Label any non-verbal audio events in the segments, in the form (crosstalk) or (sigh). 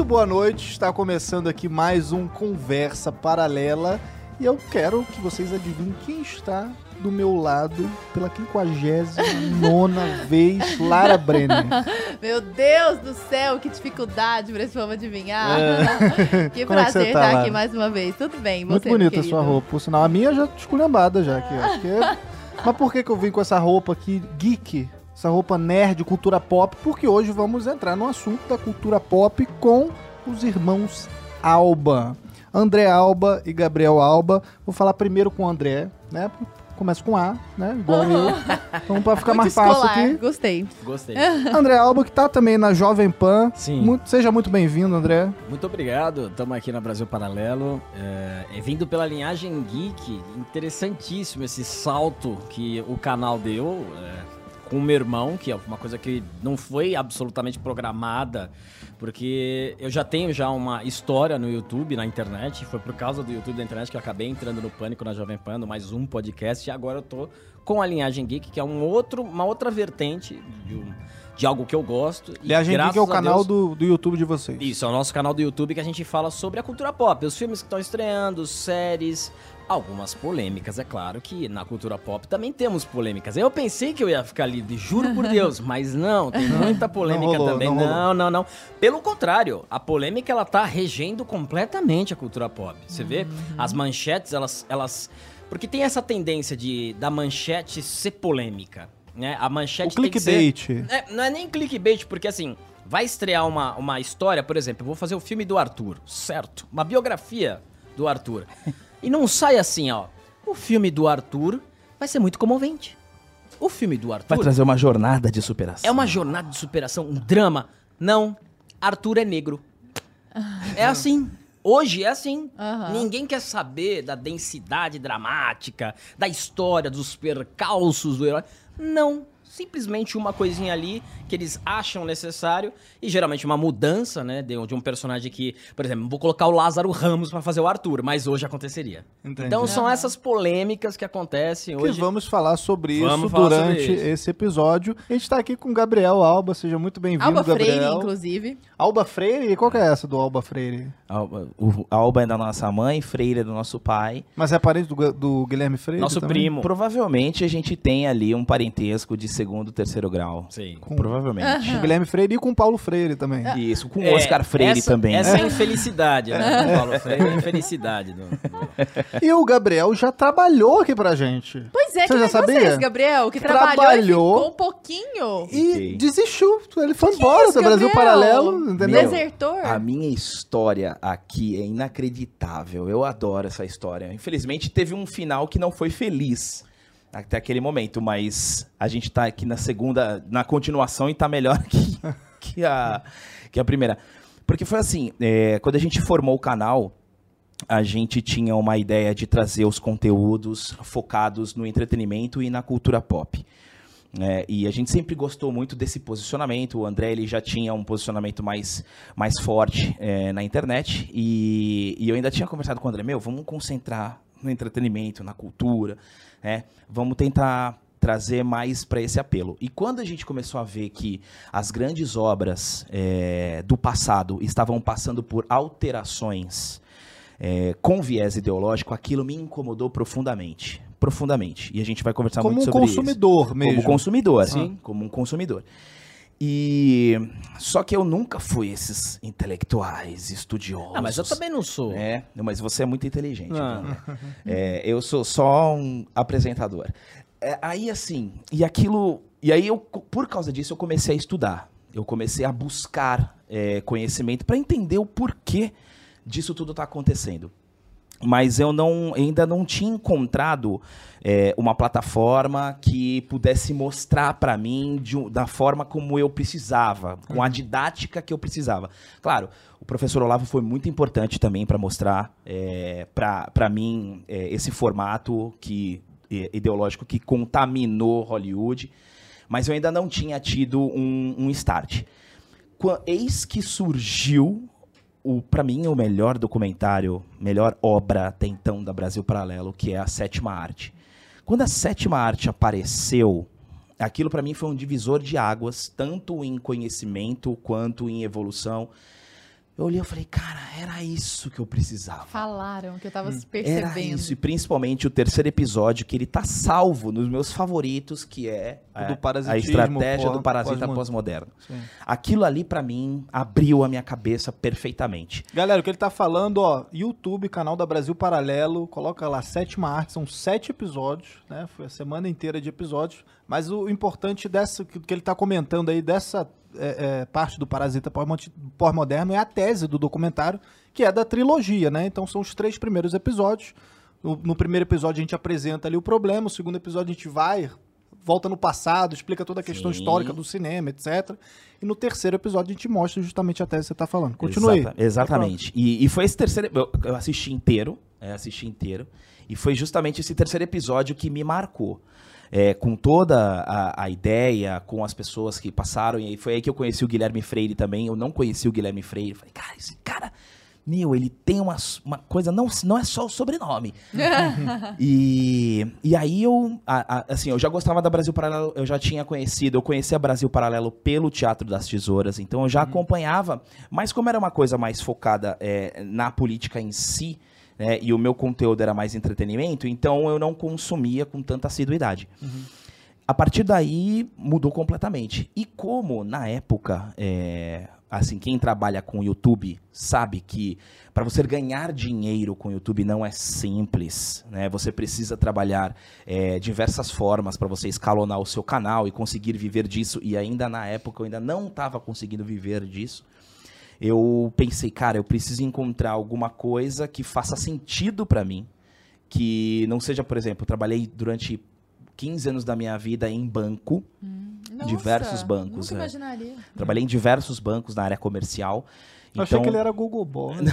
Muito boa noite, está começando aqui mais um Conversa Paralela e eu quero que vocês adivinhem quem está do meu lado pela 59 (laughs) vez, Lara Brenner. Meu Deus do céu, que dificuldade para esse povo adivinhar. É. (laughs) Que Como é que prazer tá, estar Lara? aqui mais uma vez. Tudo bem, Muito você, bonita a sua roupa, por sinal. A minha já esculhambada já aqui, ó. Porque- (laughs) Mas por que, que eu vim com essa roupa aqui geek? Essa roupa nerd, cultura pop? Porque hoje vamos entrar no assunto da cultura pop com os irmãos Alba. André Alba e Gabriel Alba. Vou falar primeiro com o André, né? Começa com A, né? Igual eu. Então, pra ficar Muito mais fácil escolar, aqui. Gostei. Gostei. (laughs) André Alba, que tá também na Jovem Pan. Sim. Muito- seja muito bem-vindo, André. Muito obrigado. Estamos aqui na Brasil Paralelo. É, é vindo pela linhagem geek. Interessantíssimo esse salto que o canal deu é, com o meu irmão, que é uma coisa que não foi absolutamente programada, porque eu já tenho já uma história no YouTube, na internet. Foi por causa do YouTube da internet que eu acabei entrando no Pânico na Jovem Pan, no mais um podcast. E agora eu tô com a linhagem geek, que é um outro, uma outra vertente de, um- de algo que eu gosto. E Linhagem Geek é o canal Deus- do, do YouTube de vocês. isso, é o nosso canal do YouTube que a gente fala sobre a cultura pop, os filmes que estão estreando, séries, algumas polêmicas, é claro que na cultura pop também temos polêmicas. Eu pensei que eu ia ficar livre, juro por (laughs) Deus, mas não, tem muita (laughs) polêmica rolou, também. não. Não, não, não. Pelo contrário, a polêmica ela tá regendo completamente a cultura pop. Você vê, as manchetes, elas elas porque tem essa tendência de da manchete ser polêmica, né? A O manchete tem que ser clickbait. é, não é nem clickbait, porque assim, vai estrear uma, uma história, por exemplo, eu vou fazer o filme do Arthur, certo? Uma biografia do Arthur. (laughs) E não sai assim, ó. O filme do Arthur vai ser muito comovente. O filme do Vai Arthur trazer uma jornada de superação. é uma jornada de superação, um drama. Não, Arthur é negro. É assim. Hoje é assim. Aham. Ninguém quer saber da densidade dramática, da história, dos percalços do herói. Não. Simplesmente uma coisinha ali que eles acham necessário e geralmente uma mudança, né, de, de um personagem que, por exemplo, vou colocar o Lázaro Ramos pra fazer o Arthur, mas hoje aconteceria. Entendi. Então são essas polêmicas que acontecem que hoje. vamos falar sobre Vamos isso falar durante sobre isso. esse episódio. A gente tá aqui com o Gabriel Alba, seja muito bem-vindo, Alba Gabriel. Freire, inclusive. Alba Freire? E qual que é essa do Alba Freire? Alba, o Alba é da nossa mãe, Freire é do nosso pai. Mas é parente do, do Guilherme Freire Nosso também? primo. Provavelmente a gente tem ali um parentesco de segundo, terceiro grau. Sim. Provavelmente. Com Guilherme Freire e com o Paulo Freire também. Isso, com o É, Oscar Freire essa, também. Essa é a infelicidade, né? do Paulo Freire, a infelicidade. Do, do- E o Gabriel já trabalhou aqui pra gente. Pois é, Você que já é sabia? vocês, Gabriel, que trabalhou Trabalhou. ficou um pouquinho. E Fiquei. desistiu. Ele foi Que embora isso, do Brasil Gabriel? Paralelo, entendeu? Desertor. A minha história aqui é inacreditável. Eu adoro essa história. Infelizmente teve um final que não foi feliz até aquele momento, mas a gente tá aqui na segunda, na continuação e tá melhor (laughs) que, que, a, que a primeira. Porque foi assim, é, quando a gente formou o canal, a gente tinha uma ideia de trazer os conteúdos focados no entretenimento e na cultura pop. né? e a gente sempre gostou muito desse posicionamento. O André ele já tinha um posicionamento mais, mais forte é, na internet. E, e eu ainda tinha conversado com o André: Meu, vamos concentrar no entretenimento, na cultura. Né? Vamos tentar trazer mais para esse apelo. E quando a gente começou a ver que as grandes obras é, do passado estavam passando por alterações é, com viés ideológico, aquilo me incomodou profundamente. Profundamente. E a gente vai conversar Como muito um sobre isso. consumidor mesmo. Como consumidor, Sim. Como um consumidor. E só que eu nunca fui esses intelectuais, estudiosos. Ah, mas eu também não sou. É, mas você é muito inteligente. André? É, eu sou só um apresentador. É, aí assim, e aquilo, e aí eu, por causa disso, eu comecei a estudar. Eu comecei a buscar é, conhecimento para entender o porquê disso tudo está acontecendo. Mas eu não, ainda não tinha encontrado é, uma plataforma que pudesse mostrar para mim de da forma como eu precisava, com a didática que eu precisava. Claro, o professor Olavo foi muito importante também para mostrar é, para mim é, esse formato que é, ideológico que contaminou Hollywood, mas eu ainda não tinha tido um, um start. Eis que surgiu o para mim o melhor documentário, melhor obra até então da Brasil Paralelo, que é a Sétima Arte. Quando a Sétima Arte apareceu, aquilo para mim foi um divisor de águas, tanto em conhecimento quanto em evolução. Eu Eu olhei e falei, cara, era isso que eu precisava. Falaram que eu tava Hum. percebendo. Era isso, e principalmente o terceiro episódio, que ele tá salvo nos meus favoritos, que é O a, estratégia pós- do parasita pós-moderno. Sim. Aquilo ali, pra mim, abriu a minha cabeça perfeitamente. Galera, o que ele tá falando, ó, YouTube, canal da Brasil Paralelo, coloca lá, sétima arte, são sete episódios, né? Foi a semana inteira de episódios. Mas o importante dessa, que ele tá comentando aí, dessa é, é, parte do Parasita pós- pós-moderno, é a tese do documentário, que é da trilogia, né? Então são os três primeiros episódios. No, no primeiro episódio a gente apresenta ali o problema, o segundo episódio a gente vai, volta no passado, explica toda a questão Sim. histórica do cinema, etc. E no terceiro episódio a gente mostra justamente a tese que você tá falando. Continue. Exata- exatamente. E, e foi esse terceiro. Eu, eu assisti inteiro. é, assisti inteiro. E foi justamente esse terceiro episódio que me marcou. É, com toda a, a ideia, com as pessoas que passaram. E foi aí que eu conheci o Guilherme Freire também. Eu não conheci o Guilherme Freire. Falei, cara, esse cara. Meu, ele tem uma, uma coisa, não, não é só o sobrenome. (laughs) E, e aí eu, a- a- assim, eu já gostava da Brasil Paralelo, eu já tinha conhecido, eu conhecia Brasil Paralelo pelo Teatro das Tesouras, então eu já acompanhava, mas como era uma coisa mais focada é, na política em si, né, e o meu conteúdo era mais entretenimento, então eu não consumia com tanta assiduidade. A partir daí mudou completamente. E como na época, é, assim, quem trabalha com YouTube sabe que para você ganhar dinheiro com YouTube não é simples, né? Você precisa trabalhar é, diversas formas para você escalonar o seu canal e conseguir viver disso. E ainda na época eu ainda não estava conseguindo viver disso. Eu pensei, cara, eu preciso encontrar alguma coisa que faça sentido para mim, que não seja, por exemplo, eu trabalhei durante 15 anos da minha vida em banco, Nossa, diversos bancos, Nunca é. imaginaria. trabalhei em diversos bancos na área comercial. Eu achei que ele era Google Ball. (laughs)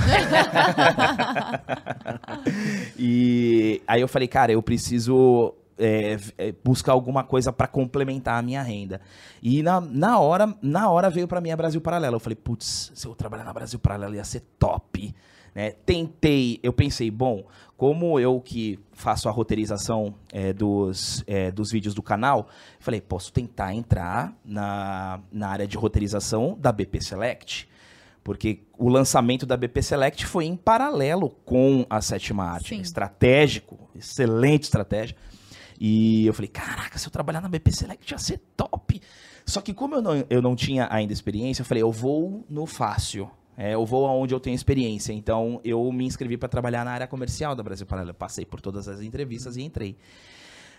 E aí eu falei, cara, eu preciso é, é, buscar alguma coisa para complementar a minha renda. E na, na hora na hora veio para mim a Brasil Paralelo. Eu falei, putz, se eu trabalhar na Brasil Paralelo ia ser top. Né? Tentei, eu pensei, bom, como eu que faço a roteirização é, dos, é, dos vídeos do canal, falei, posso tentar entrar na, na área de roteirização da BP Select. Porque o lançamento da BP Select foi em paralelo com a sétima arte. Sim. Estratégico, excelente estratégia. E eu falei, caraca, se eu trabalhar na BP Select ia ser top. Só que como eu não, eu não tinha ainda experiência, eu falei, eu vou no fácil. É, eu vou aonde eu tenho experiência. Então eu me inscrevi para trabalhar na área comercial da Brasil Paralelo. Passei por todas as entrevistas e entrei.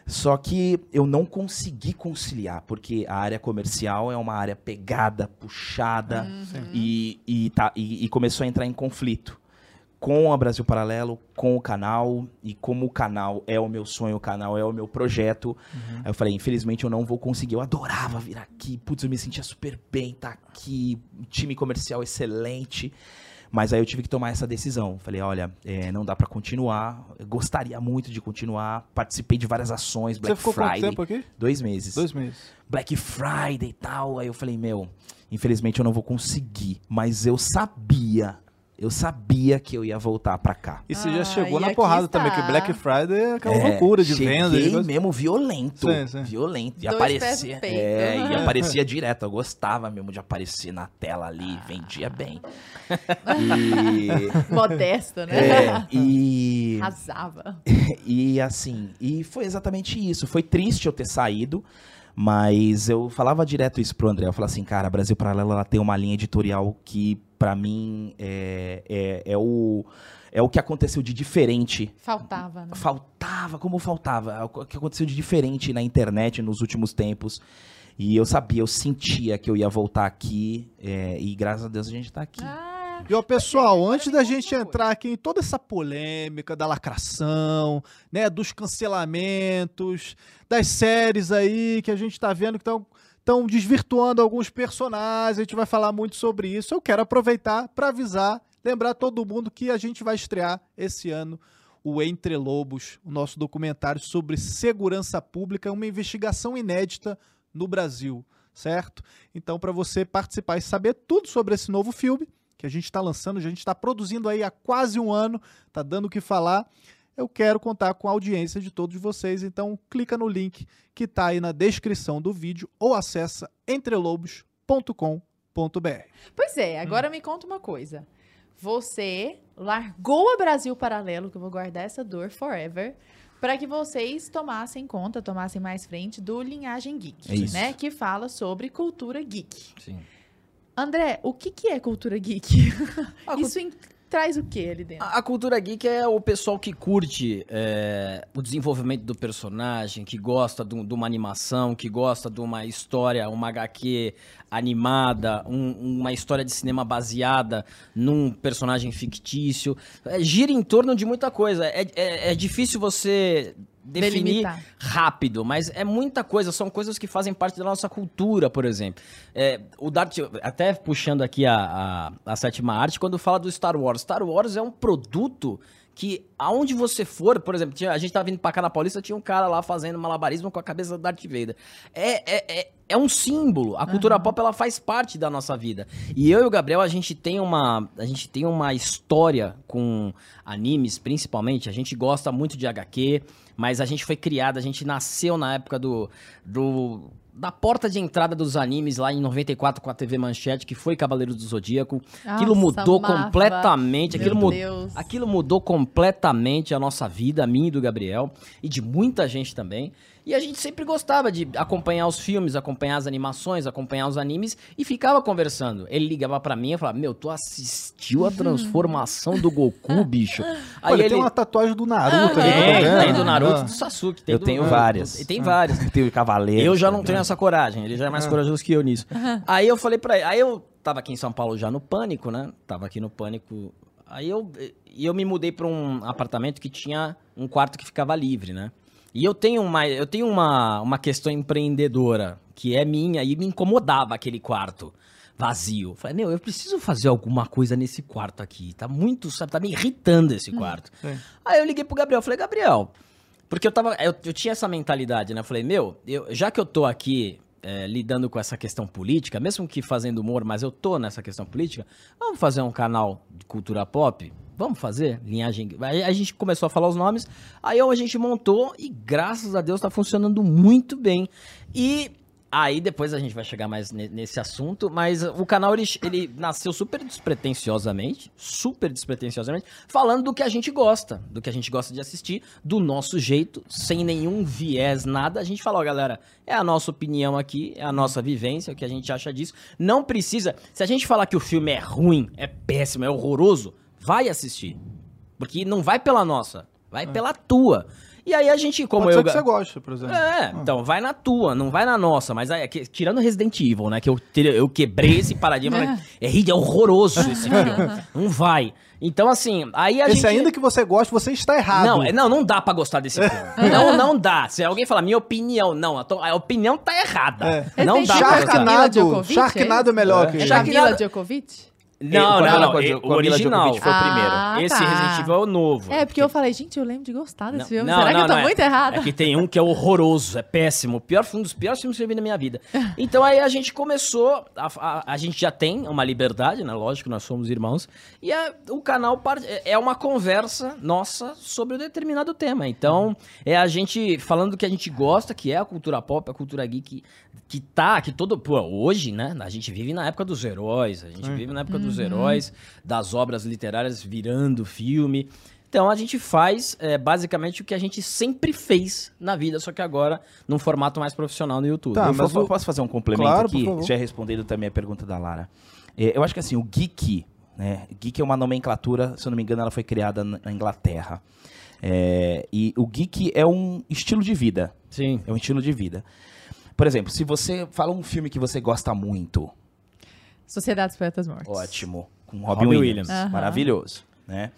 Só que eu não consegui conciliar, porque a área comercial é uma área pegada, puxada, e, e, tá, e, e começou a entrar em conflito com a Brasil Paralelo, com o canal, e como o canal é o meu sonho, o canal é o meu projeto. Aí eu falei, infelizmente eu não vou conseguir. Eu adorava vir aqui, putz, eu me sentia super bem, tá aqui, time comercial excelente. Mas aí eu tive que tomar essa decisão. Falei, olha, é, não dá pra continuar. Eu gostaria muito de continuar. Participei de várias ações, Você Black ficou quanto Friday. tempo aqui? Dois meses. Dois meses. Black Friday e tal. Aí eu falei, meu, infelizmente eu não vou conseguir. Mas eu sabia, eu sabia que eu ia voltar pra cá. E você já Ah, chegou e na porrada está. também, que Black Friday é aquela É, loucura de cheguei venda. coisa. mesmo violento. Sim, sim. Violento. E Dois aparecia. É, e aparecia direto. Eu gostava mesmo de aparecer na tela ali, vendia bem. E. (laughs) Modesto, né? É, e, (laughs) Arrasava. (laughs) e assim, e foi exatamente isso. Foi triste eu ter saído, mas eu falava direto isso pro André. Eu falava assim, cara, a Brasil Paralelo ela tem uma linha editorial que, pra mim, é, é, é o, é o que aconteceu de diferente Faltava, né? Faltava, como faltava. O que aconteceu de diferente na internet nos últimos tempos. E eu sabia, eu sentia que eu ia voltar aqui. é, e graças a Deus a gente tá aqui. Ah, E ó, pessoal, antes da gente entrar aqui em toda essa polêmica da lacração, né, dos cancelamentos, das séries aí que a gente tá vendo que estão estão desvirtuando alguns personagens, a gente vai falar muito sobre isso. Eu quero aproveitar para avisar, lembrar todo mundo que a gente vai estrear esse ano o Entre Lobos, o nosso documentário sobre segurança pública, uma investigação inédita no Brasil, certo? Então, para você participar e saber tudo sobre esse novo filme, que a gente está lançando, a gente está produzindo aí há quase um ano, tá dando o que falar. Eu quero contar com a audiência de todos vocês, então clica no link que está aí na descrição do vídeo ou acessa entrelobos.com.br. Pois é, Hum. agora me conta uma coisa. você largou o Brasil Paralelo, que eu vou guardar essa dor forever, para que vocês tomassem conta, tomassem mais frente do Linhagem Geek, É isso. né? Que fala sobre cultura geek. Sim. André, o que, que é cultura geek? A (laughs) cu- Isso em- traz o que ali dentro? A a cultura geek é o pessoal que curte é, o desenvolvimento do personagem, que gosta de, de uma animação, que gosta de uma história, uma HQ animada, um- uma história de cinema baseada num personagem fictício. É, gira em torno de muita coisa. É, é- é difícil você definir Delimitar. rápido, mas é muita coisa, são coisas que fazem parte da nossa cultura, por exemplo. É, o Dart, até puxando aqui a, a, a sétima arte, quando fala do Star Wars, Star Wars é um produto que aonde você for, por exemplo, tinha- a gente tava vindo pra cá na Paulista, tinha um cara lá fazendo malabarismo com a cabeça do Darth Vader. É, é, é, é um símbolo. A cultura pop ela faz parte da nossa vida. E eu e o Gabriel, a gente tem uma, a gente tem uma história com animes, principalmente. A gente gosta muito de HQ, mas a gente foi criado, a gente nasceu na época do, do da porta de entrada dos animes lá em 94 com a TV Manchete, que foi Cavaleiro do Zodíaco. aquilo Nossa, mudou amava. completamente, Meu aquilo mudou Deus. Aquilo mudou completamente a nossa vida, a minha e do Gabriel, e de muita gente também. E a gente sempre gostava de acompanhar os filmes, acompanhar as animações, acompanhar os animes e ficava conversando. Ele ligava pra mim e falava: Meu, tu assistiu a transformação do Goku, (laughs) bicho? Aí Olha, ele. tem uma tatuagem do Naruto ali. Tem, tá vendo? tem do Naruto, Ah. do Sasuke. Tem Eu do- tenho do- várias. E tem várias. (laughs) Tem o Cavaleiro. Eu já não tenho essa coragem, ele já é mais corajoso que eu nisso. Aí eu falei pra ele, aí eu tava aqui em São Paulo já no Pânico, né? Tava aqui no Pânico. Aí eu, eu me mudei pra um apartamento que tinha um quarto que ficava livre, né? E eu tenho uma, eu tenho uma, uma questão empreendedora que é minha e me incomodava aquele quarto vazio. Falei, meu, eu preciso fazer alguma coisa nesse quarto aqui. Tá muito, sabe, tá me irritando esse quarto. sim. Aí eu liguei pro Gabriel, falei, Gabriel, porque eu tava. Eu, eu tinha essa mentalidade, né? Eu falei, meu, eu- já que eu tô aqui é, lidando com essa questão política, mesmo que fazendo humor, mas eu tô nessa questão política, vamos fazer um canal de cultura pop? Vamos fazer? Linhagem. Aí a gente começou a falar os nomes, aí a gente montou e graças a Deus tá funcionando muito bem. E. Aí depois a gente vai chegar mais ne- nesse assunto, mas o canal ele, ele nasceu super despretensiosamente, super despretensiosamente, falando do que a gente gosta, do que a gente gosta de assistir, do nosso jeito, sem nenhum viés, nada. A gente falou, galera, é a nossa opinião aqui, é a nossa vivência, o que a gente acha disso. Não precisa. Se a gente falar que o filme é ruim, é péssimo, é horroroso, vai assistir. Porque não vai pela nossa, vai pela tua. E aí a gente, como Pode eu. ser que você goste, por exemplo. É, então, vai na tua, não vai na nossa. Mas aí, que- tirando Resident Evil, né? Que eu, eu quebrei esse paradigma. é, ri- é horroroso esse (laughs) filme. Não vai. Então, assim, aí a Esse gente... ainda que você goste, você está errado. Não, é- não, não dá pra gostar desse filme. (laughs) não, não dá. Se alguém falar minha opinião, não, a, to- a opinião tá errada. É. Não dá pra gostar. Sharknado, Sharknado é melhor que É. ele. Sharknado- Djokovic? Não, não, não. com a- é com o original. Foi o primeiro. Ah, Esse tá. Resident Evil é o novo. É, porque eu falei, gente, eu lembro de gostar desse filme. Não, Será não, que eu tô não, é- muito errada? É que tem um que é horroroso, é péssimo. O pior, um dos piores filmes que eu vi na minha vida. (laughs) Então aí a gente começou, a, a- a gente já tem uma liberdade, né? Lógico, nós somos irmãos. E a- o canal par- é- é uma conversa nossa sobre um determinado tema. Então é a gente falando do que a gente gosta, que é a cultura pop, a cultura geek, que tá, que todo. Pô, hoje, né? A gente vive na época dos heróis, a gente vive na época dos heróis, das obras literárias virando filme. Então a gente faz é, basicamente o que a gente sempre fez na vida, só que agora num formato mais profissional no YouTube. Tá, eu mas posso fazer um complemento Claro, aqui? Já respondendo também a pergunta da Lara. É, eu acho que assim, o geek, né? Geek é uma nomenclatura, se eu não me engano, ela foi criada na na Inglaterra. É, e o geek é um estilo de vida. Sim. É um estilo de vida. Por exemplo, se você fala um filme que você gosta muito, Sociedade dos Poetas Mortos. ótimo, com Robin, Robin Williams, Williams. Aham. maravilhoso, né?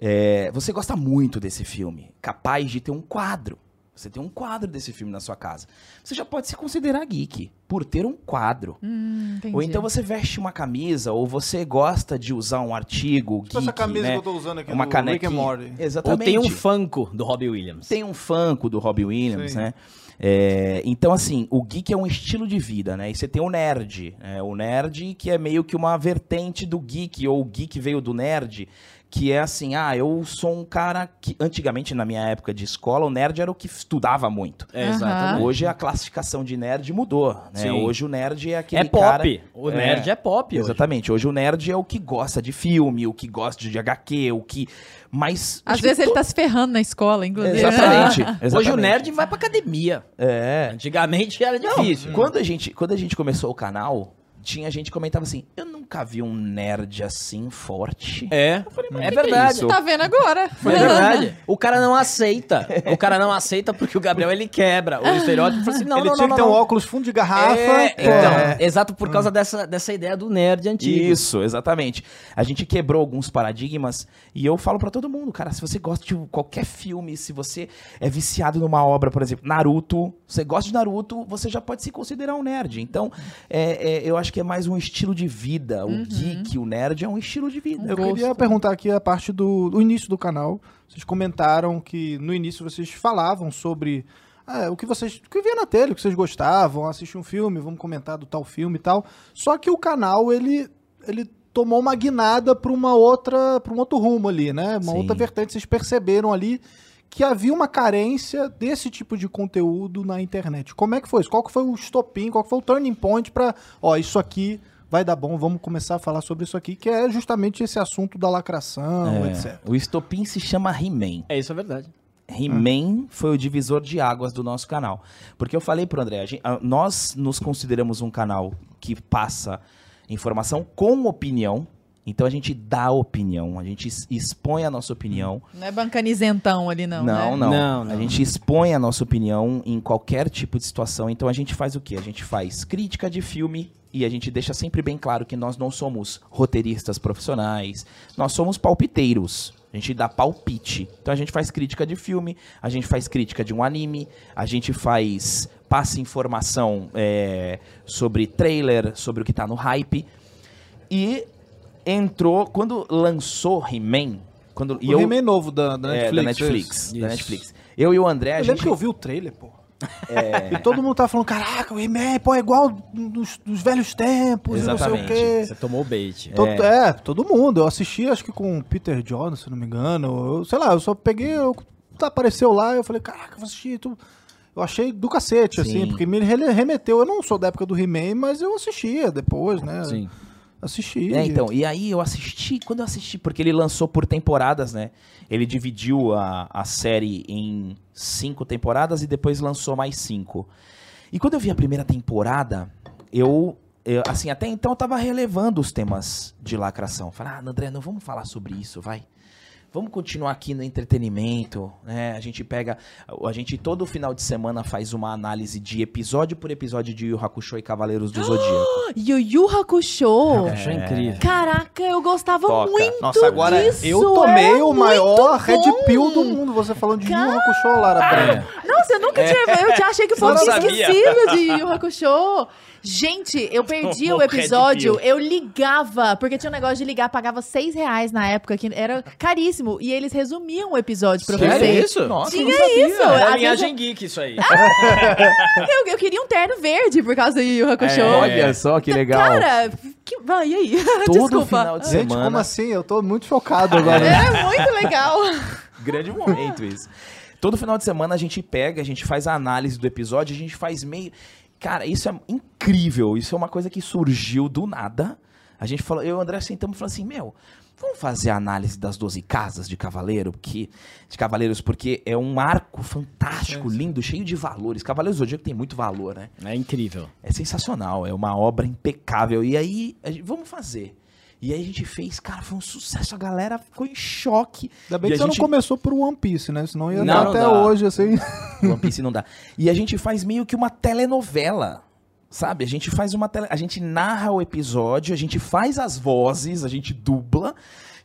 É, você gosta muito desse filme, capaz de ter um quadro. Você tem um quadro desse filme na sua casa. Você já pode se considerar geek por ter um quadro. Hum. Ou então você veste uma camisa, ou você gosta de usar um artigo Tipo geek, essa camisa né? que eu tô usando aqui uma do canequinha. Rick and Morty. Ou Exatamente. tem um Funko do Robbie Williams. Tem um Funko do Robbie Williams, Sim. né? É, então, assim, o geek é um estilo de vida, né? E você tem o nerd. né? O nerd que é meio que uma vertente do geek, ou o geek veio do nerd, que é assim, ah, eu sou um cara que antigamente na minha época de escola, o nerd era o que estudava muito. É, exatamente. Hoje a classificação de nerd mudou, né? Sim. Hoje o nerd é aquele É pop. cara... O nerd é, pop. hoje. Exatamente. Hoje o nerd é o que gosta de filme, o que gosta de HQ, o que. Mas. Às vezes ele to- tá se ferrando na escola, inclusive. Exatamente. (laughs) Hoje o exatamente. nerd vai pra academia. É. Antigamente era difícil. Quando a, gente, quando a gente começou o canal, tinha gente que comentava assim: eu nunca vi um nerd assim forte. É, mas é é verdade. isso? Tá vendo agora? Foi verdade. (laughs) O cara não aceita. O cara não aceita porque o Gabriel ele quebra o estereótipo. Fala assim, não, ele não, tinha não, que ter não, um não. óculos fundo de garrafa. É, então, É. exato por causa dessa, dessa ideia do nerd antigo. Isso, exatamente. A gente quebrou alguns paradigmas e eu falo pra todo mundo, cara, se você gosta de qualquer filme, se você é viciado numa obra, por exemplo, Naruto, você gosta de Naruto, você já pode se considerar um nerd. Então, é, é, eu acho que é mais um estilo de vida. O geek, o nerd é um estilo de vida. Eu queria perguntar aqui a parte do, do início do canal. Vocês comentaram que no início vocês falavam sobre ah, o que vocês o que via na tele, o que vocês gostavam, assistir um filme, vamos comentar do tal filme e tal. Só que o canal ele ele tomou uma guinada para uma outra para um outro rumo ali, né? Uma Sim. outra vertente. Vocês perceberam ali que havia uma carência desse tipo de conteúdo na internet. Como é que foi isso? Qual que foi o estopim? Qual que foi o turning point para, ó, isso aqui vai dar bom, vamos começar a falar sobre isso aqui, que é justamente esse assunto da lacração, É, etc. o estopim se chama He-Man. É isso, é verdade. He-Man foi o divisor de águas do nosso canal. Porque eu falei pro André, a gente- a- nós nos consideramos um canal que passa informação com opinião. Então a gente dá opinião, a gente expõe a nossa opinião. Não é bancanizentão ali, não. Não, né? não. Não, não. A gente expõe a nossa opinião em qualquer tipo de situação. Então a gente faz o quê? A gente faz crítica de filme e a gente deixa sempre bem claro que nós não somos roteiristas profissionais, nós somos palpiteiros. A gente dá palpite. Então a gente faz crítica de filme, a gente faz crítica de um anime, a gente faz passa informação é, sobre trailer, sobre o que tá no hype. E entrou quando lançou He-Man, quando o He-Man novo da, da é, Netflix. da Netflix, da. Netflix. Eu e o André, a Eu gente lembro que eu vi o trailer, pô. E todo mundo tava falando, caraca, o He-Man, pô, é igual dos, dos velhos tempos, e não sei o Exatamente. quê. Você tomou o bait. To- é. todo mundo. Eu assisti, acho que com o Peter Jordan, se não me engano. Eu, sei lá, eu só peguei, eu, tá, apareceu lá, eu falei, caraca, vou assistir. Eu achei do cacete, assim, Sim. porque me remeteu. Eu não sou da época do He-Man, mas eu assistia depois, né? Sim. Assisti. É, então, e aí eu assisti, quando eu assisti, porque ele lançou por temporadas, né? Ele dividiu a, a série em cinco temporadas e depois lançou mais cinco. E quando eu vi a primeira temporada, eu, eu, assim, até então eu tava relevando os temas de lacração. Falei, ah, André, não vamos falar sobre isso, vai. Vamos continuar aqui no entretenimento, né? A gente pega, a gente todo final de semana faz uma análise de episódio por episódio de Yu Hakusho e Cavaleiros do Zodíaco. Yu Yu Hakusho. Achou incrível. Caraca, eu gostava Toca. muito Nossa, agora disso. Eu tomei era o maior Red. Pill do mundo, você falando de Yu Yu Hakusho, Lara Branca. Nossa, eu nunca tinha. Eu já achei que o povo sabia. esquecido de Yu Hakusho. Gente, eu (laughs) perdi Tomou o episódio, eu ligava, porque tinha um negócio de ligar, pagava seis reais na época, que era caríssimo, e eles resumiam o episódio pra Sério você. isso? Nossa, Tinha eu não sabia. isso. É Às a vezes linhagem geek isso aí. (laughs) Eu, eu queria um terno verde por causa do Yu Hakusho. É. Olha só que legal. Cara, que... vai, e aí? (laughs) Todo Desculpa. final de Gente, semana. como assim? Eu tô muito chocado agora. É muito legal. (laughs) Grande momento isso. Todo final de semana a gente pega, a gente faz a análise do episódio, a gente faz meio. Cara, isso é incrível. Isso é uma coisa que surgiu do nada. A gente falou, eu e o André sentamos e falamos assim: Meu, vamos fazer a análise das 12 casas de Cavaleiro, porque, de Cavaleiros, porque é um arco fantástico, lindo, cheio de valores. Cavaleiros do Zodíaco tem muito valor, né? É incrível. É sensacional, é uma obra impecável. E aí, gente, vamos fazer. E aí a gente fez, cara, foi um sucesso, a galera ficou em choque. Ainda bem E que a você gente- não começou por One Piece, né? Senão ia Não, dar não até dá. hoje, assim. One Piece não dá. E a gente faz meio que uma telenovela. Sabe? A gente faz uma tele... A gente narra o episódio, a gente faz as vozes, a gente dubla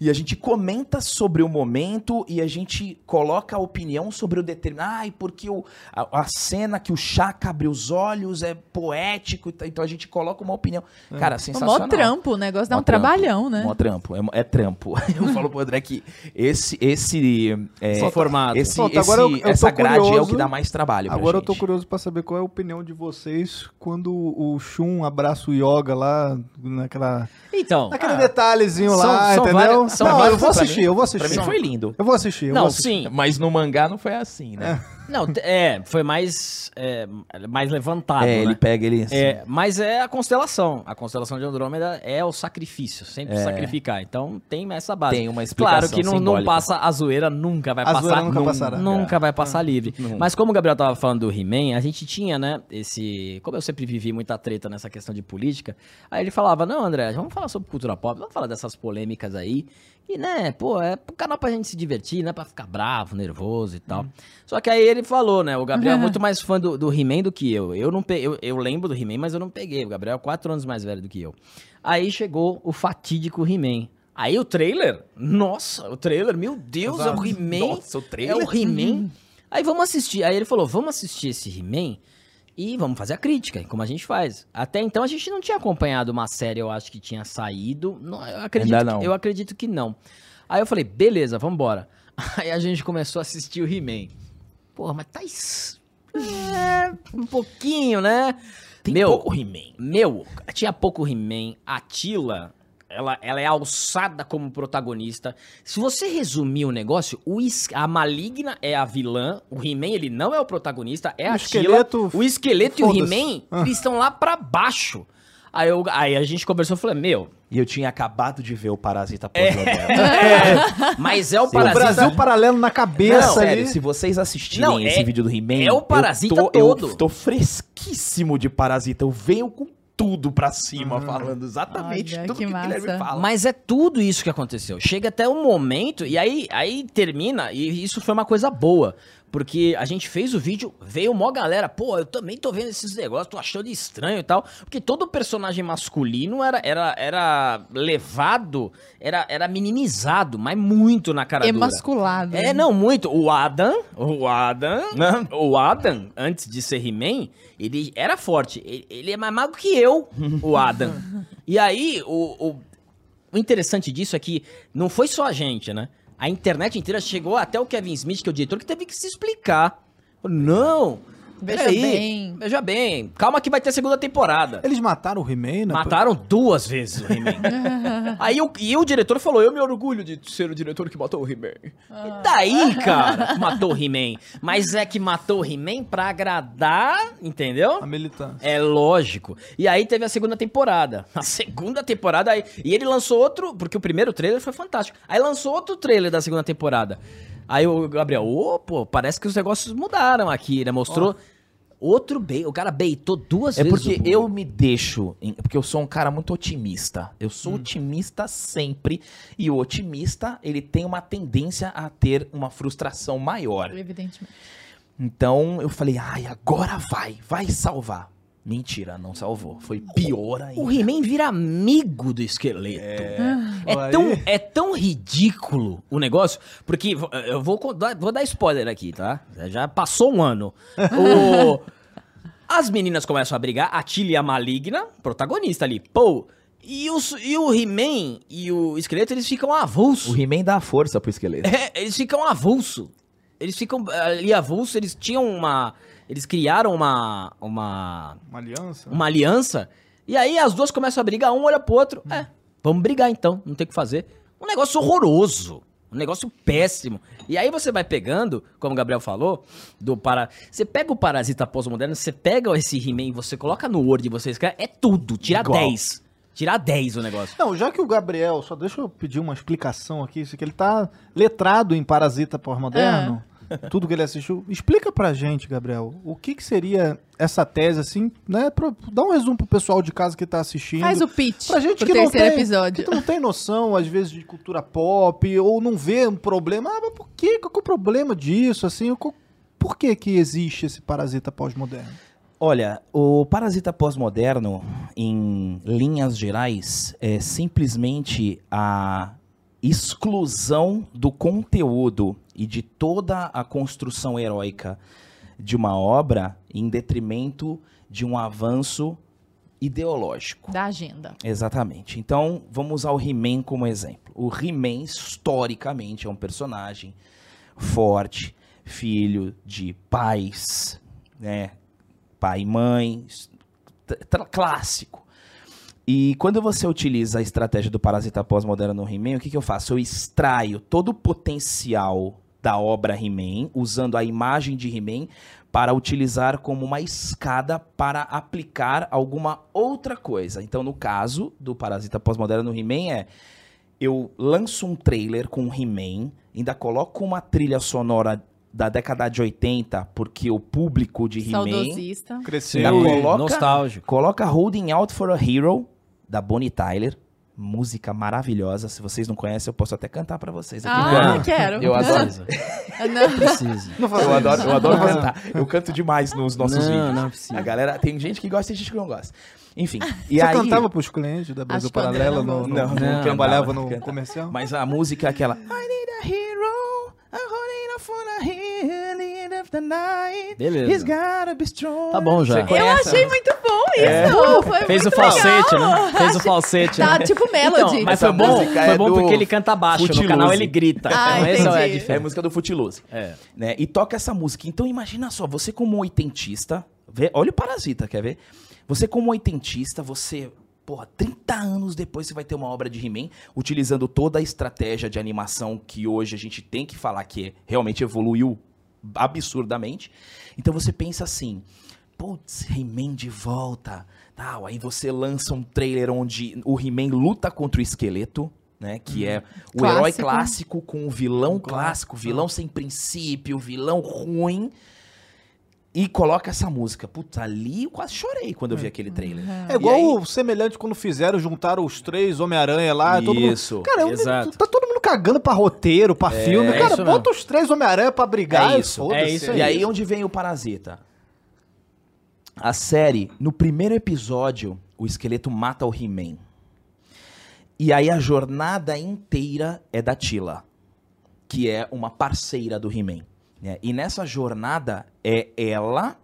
e a gente comenta sobre o momento e a gente coloca a opinião sobre o determinado. Ai, porque o, a, a cena que o Chaka abre os olhos é poético, então a gente coloca uma opinião. Cara, sensacional. Mó trampo, o negócio dá Mó um trabalhão, né? Mó trampo, é, é trampo. (laughs) Eu falo pro André que esse, esse, é, formato. esse, Pronto, esse- agora eu- eu essa grade é o curioso. que dá mais trabalho pra Agora eu tô gente. curioso pra saber qual é a opinião de vocês quando o Shun abraça o Yoga lá, naquela, Então, naquele detalhezinho são- lá, são entendeu? várias- são Não, eu vou pra assistir, mim- eu vou Pra assistir. mim foi lindo. Eu vou assistir. eu Não, vou assistir. sim. Mas no mangá não foi assim, né? Não, é, foi mais, é, mais levantado, é, né? ele pega ele assim. É, mas é a constelação. A constelação de Andrômeda é o sacrifício, sempre É. sacrificar. Então tem essa base. Tem uma explicação Claro que não, não passa a zoeira, nunca vai A passar. zoeira nunca nun- passará. Nunca vai passar livre. Nunca. Mas como o Gabriel tava falando do He-Man, a gente tinha, né, esse... Como eu sempre vivi muita treta nessa questão de política, aí ele falava, não, André, vamos falar sobre cultura pop, vamos falar dessas polêmicas aí. E, né, pô, é um canal pra gente se divertir, né, pra ficar bravo, nervoso e tal. Só que aí ele falou, né, o Gabriel é muito mais fã do, do He-Man do que eu. Eu, não pe... eu, eu lembro do He-Man, mas eu não peguei. O Gabriel é quatro anos mais velho do que eu. Aí chegou o fatídico He-Man. Aí o trailer, nossa, o trailer, meu Deus, é o He-Man. Nossa, o É trailer. o He-Man. Aí vamos assistir. Aí ele falou: vamos assistir esse He-Man e vamos fazer a crítica, como a gente faz. Até então a gente não tinha acompanhado uma série, eu acho que tinha saído. Não, eu acredito, Ainda não. Que, eu acredito que não. Aí eu falei: beleza, vambora. (laughs) Aí a gente começou a assistir o He-Man. Porra, mas tá. es- É, um pouquinho, né? Tem meu, pouco He-Man. Meu, tinha pouco He-Man. A Tila, ela, ela é alçada como protagonista. Se você resumir o negócio, o a Maligna é a vilã, o He-Man, ele não é o protagonista, é O a esqueleto, Tila. O esqueleto e o. He-Man, Ah. eles estão lá pra baixo. Aí, eu- aí a gente conversou e falei, meu, E eu tinha acabado de ver o Parasita pós-moderno. (laughs) é, mas é o O parasita. Brasil paralelo na cabeça Não, sério, se vocês assistirem Não, esse é- vídeo do He-Man, é o eu Parasita tô- todo. Eu tô fresquíssimo de Parasita. Eu venho com tudo pra cima, falando exatamente Olha, tudo que que, o Guilherme massa. fala. Mas é tudo isso que aconteceu. Chega até um momento e aí, aí termina, e isso foi uma coisa boa. Porque a gente fez o vídeo, veio uma galera, pô, eu também tô vendo esses negócios, tô achando estranho e tal. Porque todo personagem masculino era, era, era levado, era, era minimizado, mas muito na cara dura. Emasculado. É, não, muito. O Adam, o Adam, o Adam, antes de ser He-Man, ele era forte. Ele, ele é mais mago que eu, o Adam. (laughs) e aí, o, o, o interessante disso é que não foi só a gente, né? A internet inteira chegou até o Kevin Smith, que é o diretor, que teve que se explicar. Não! Veja peraí, bem. Veja bem. Calma que vai ter segunda temporada. Eles mataram o He-Man, né? Mataram duas vezes o He-Man. (laughs) Aí o, e o diretor falou: Eu me orgulho de ser o diretor que matou o He-Man. E daí, cara, matou o He-Man. Mas é que matou o He-Man pra agradar, entendeu? A militância. É lógico. E aí teve a segunda temporada. A segunda temporada, aí, e ele lançou outro, porque o primeiro trailer foi fantástico. Aí lançou outro trailer da segunda temporada. Aí o Gabriel, ô, pô, parece que os negócios mudaram aqui, né? Mostrou outro bait. O cara beitou duas É vezes. porque o burro. eu me deixo. em- Porque eu sou um cara muito otimista. Eu sou otimista sempre. E o otimista, ele tem uma tendência a ter uma frustração maior. Evidentemente. Então eu falei, ai, agora vai, vai salvar. Mentira, não salvou. Foi pior ainda. O He-Man vira amigo do esqueleto. É, Aí. tão, é tão ridículo o negócio, porque vo- eu vou, vou dar spoiler aqui, tá? Já passou um ano. O- (laughs) as meninas começam a brigar, a Tilly a maligna, protagonista ali, pô. E, os, e o He-Man e o esqueleto, eles ficam avulso. O He-Man dá força pro esqueleto. É, eles ficam avulso. Eles ficam ali avulso, eles tinham uma... Eles criaram uma... uma Uma aliança. uma aliança. E aí as duas começam a brigar, um olha pro outro. É, vamos brigar então, não tem o que fazer. Um negócio horroroso. Um negócio péssimo. E aí você vai pegando, como o Gabriel falou, do para. Você pega o parasita pós-moderno, você pega esse He-Man e você coloca no Word e você escreve. É tudo. Tira Igual. 10. Tira 10 o negócio. Não, já que o Gabriel, só deixa eu pedir uma explicação aqui, isso que ele tá letrado em Parasita pós-moderno, tudo que ele assistiu. Explica pra gente, Gabriel, o que que seria essa tese, assim, né? Pra, dá um resumo pro pessoal de casa que tá assistindo. Faz o pitch Pra gente que não tem, episódio. que não tem noção, às vezes, de cultura pop, ou não vê um problema. Ah, mas por quê? Qual que é o problema disso, assim? Por que que existe esse parasita pós-moderno? Olha, o parasita pós-moderno, em linhas gerais, é simplesmente a exclusão do conteúdo e de toda a construção heróica de uma obra em detrimento de um avanço ideológico. Da agenda. Exatamente. Então, vamos usar o He-Man como exemplo. O He-Man, historicamente, é um personagem forte, filho de pais, né? Pai e mãe, clássico. E quando você utiliza a estratégia do parasita pós-moderno no He-Man, o que, que eu faço? Eu extraio todo o potencial da obra He-Man, usando a imagem de He-Man, para utilizar como uma escada para aplicar alguma outra coisa. Então, no caso do Parasita Pós-Moderno no He-Man, é eu lanço um trailer com o He-Man, ainda coloco uma trilha sonora da década de 80, porque o público de He-Man. Cresceu. Ainda coloca- nostálgico. Coloca Holding Out for a Hero, da Bonnie Tyler. Música maravilhosa. Se vocês não conhecem, eu posso até cantar pra vocês aqui. Ah, Não, quero. Eu adoro. Precisa. Não. Precisa. Não Eu adoro, eu adoro Não cantar. Eu canto demais nos nossos Não, vídeos. não precisa. A galera, tem gente que gosta e gente que não gosta. Enfim. E Você aí, cantava pros clientes da Brasil Paralela não no, no, Não, no- não, trabalhava no comercial? Mas a música é aquela. I need a hero, a a. Beleza. He's gotta be strong. Tá bom já. Eu achei muito bom isso. É. Foi Fez o muito falsete, legal. né? Fez o falsete, Tá né? tipo Melody. Então, mas foi bom, música foi é bom do porque ele canta baixo, no canal ele grita. Ah, então essa é a. É diferença. música do Footloose. É. né? E toca essa música. Então imagina só, você como um oitentista, vê, olha o Parasita, quer ver? Você como um oitentista, você, porra, 30 anos depois você vai ter uma obra de He-Man utilizando toda a estratégia de animação que hoje a gente tem que falar que realmente evoluiu absurdamente. Então você pensa assim, putz, He-Man de volta, tal. Aí você lança um trailer onde o He-Man luta contra o esqueleto, né? Que é o herói Clássico. clássico com o vilão clássico, clássico. vilão sem princípio, vilão ruim. E coloca essa música. Putz, ali eu quase chorei quando eu vi aquele trailer. É igual aí- o semelhante quando fizeram, juntaram os três Homem-Aranha lá. Todo mundo... Isso. Cara, eu- Exato. tá todo mundo cagando pra roteiro, pra filme. é Cara, isso bota os três Homem-Aranha pra brigar. É e isso. foda-se. É isso E aí, onde vem o Parasita? A série, no primeiro episódio, o esqueleto mata o He-Man. E aí a jornada inteira é da Tila, que é uma parceira do He-Man. Né? E nessa jornada é ela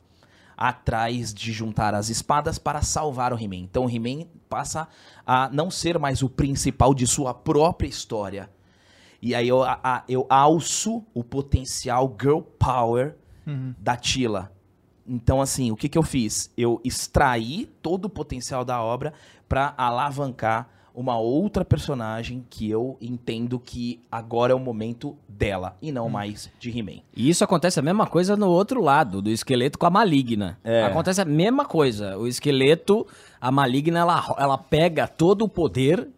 atrás de juntar as espadas para salvar o He-Man. Então o He-Man passa a não ser mais o principal de sua própria história. E aí eu, a- eu alço o potencial girl power Uhum. da Tila. Então, assim, o que, que eu fiz? Eu extraí todo o potencial da obra para alavancar uma outra personagem que eu entendo que agora é o momento dela e Hum. não mais de He-Man. E isso acontece a mesma coisa no outro lado, do esqueleto com a maligna. É. Acontece a mesma coisa. O esqueleto, a maligna, ela, ela pega todo o poder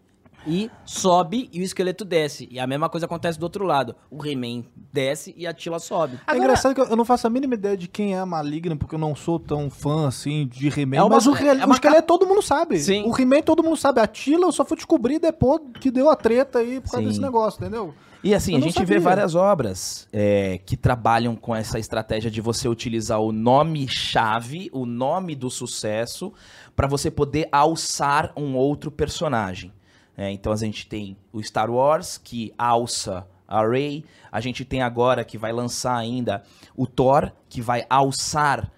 e sobe e o esqueleto desce. E a mesma coisa acontece do outro lado. O He-Man desce e a Tila sobe. É Agora- engraçado que eu não faço a mínima ideia de quem é a Maligna, porque eu não sou tão fã, assim, de He-Man. É uma- mas o, é o esqueleto todo mundo sabe. Sim. O He-Man todo mundo sabe. A Tila eu só fui descobrir depois que deu a treta aí por causa Sim. desse negócio, entendeu? E assim, Eu a gente vê sabia. várias obras é, que trabalham com essa estratégia de você utilizar o nome-chave, o nome do sucesso, para você poder alçar um outro personagem. É, então a gente tem o Star Wars, que alça a Rey. A gente tem agora, que vai lançar ainda, o Thor, que vai alçar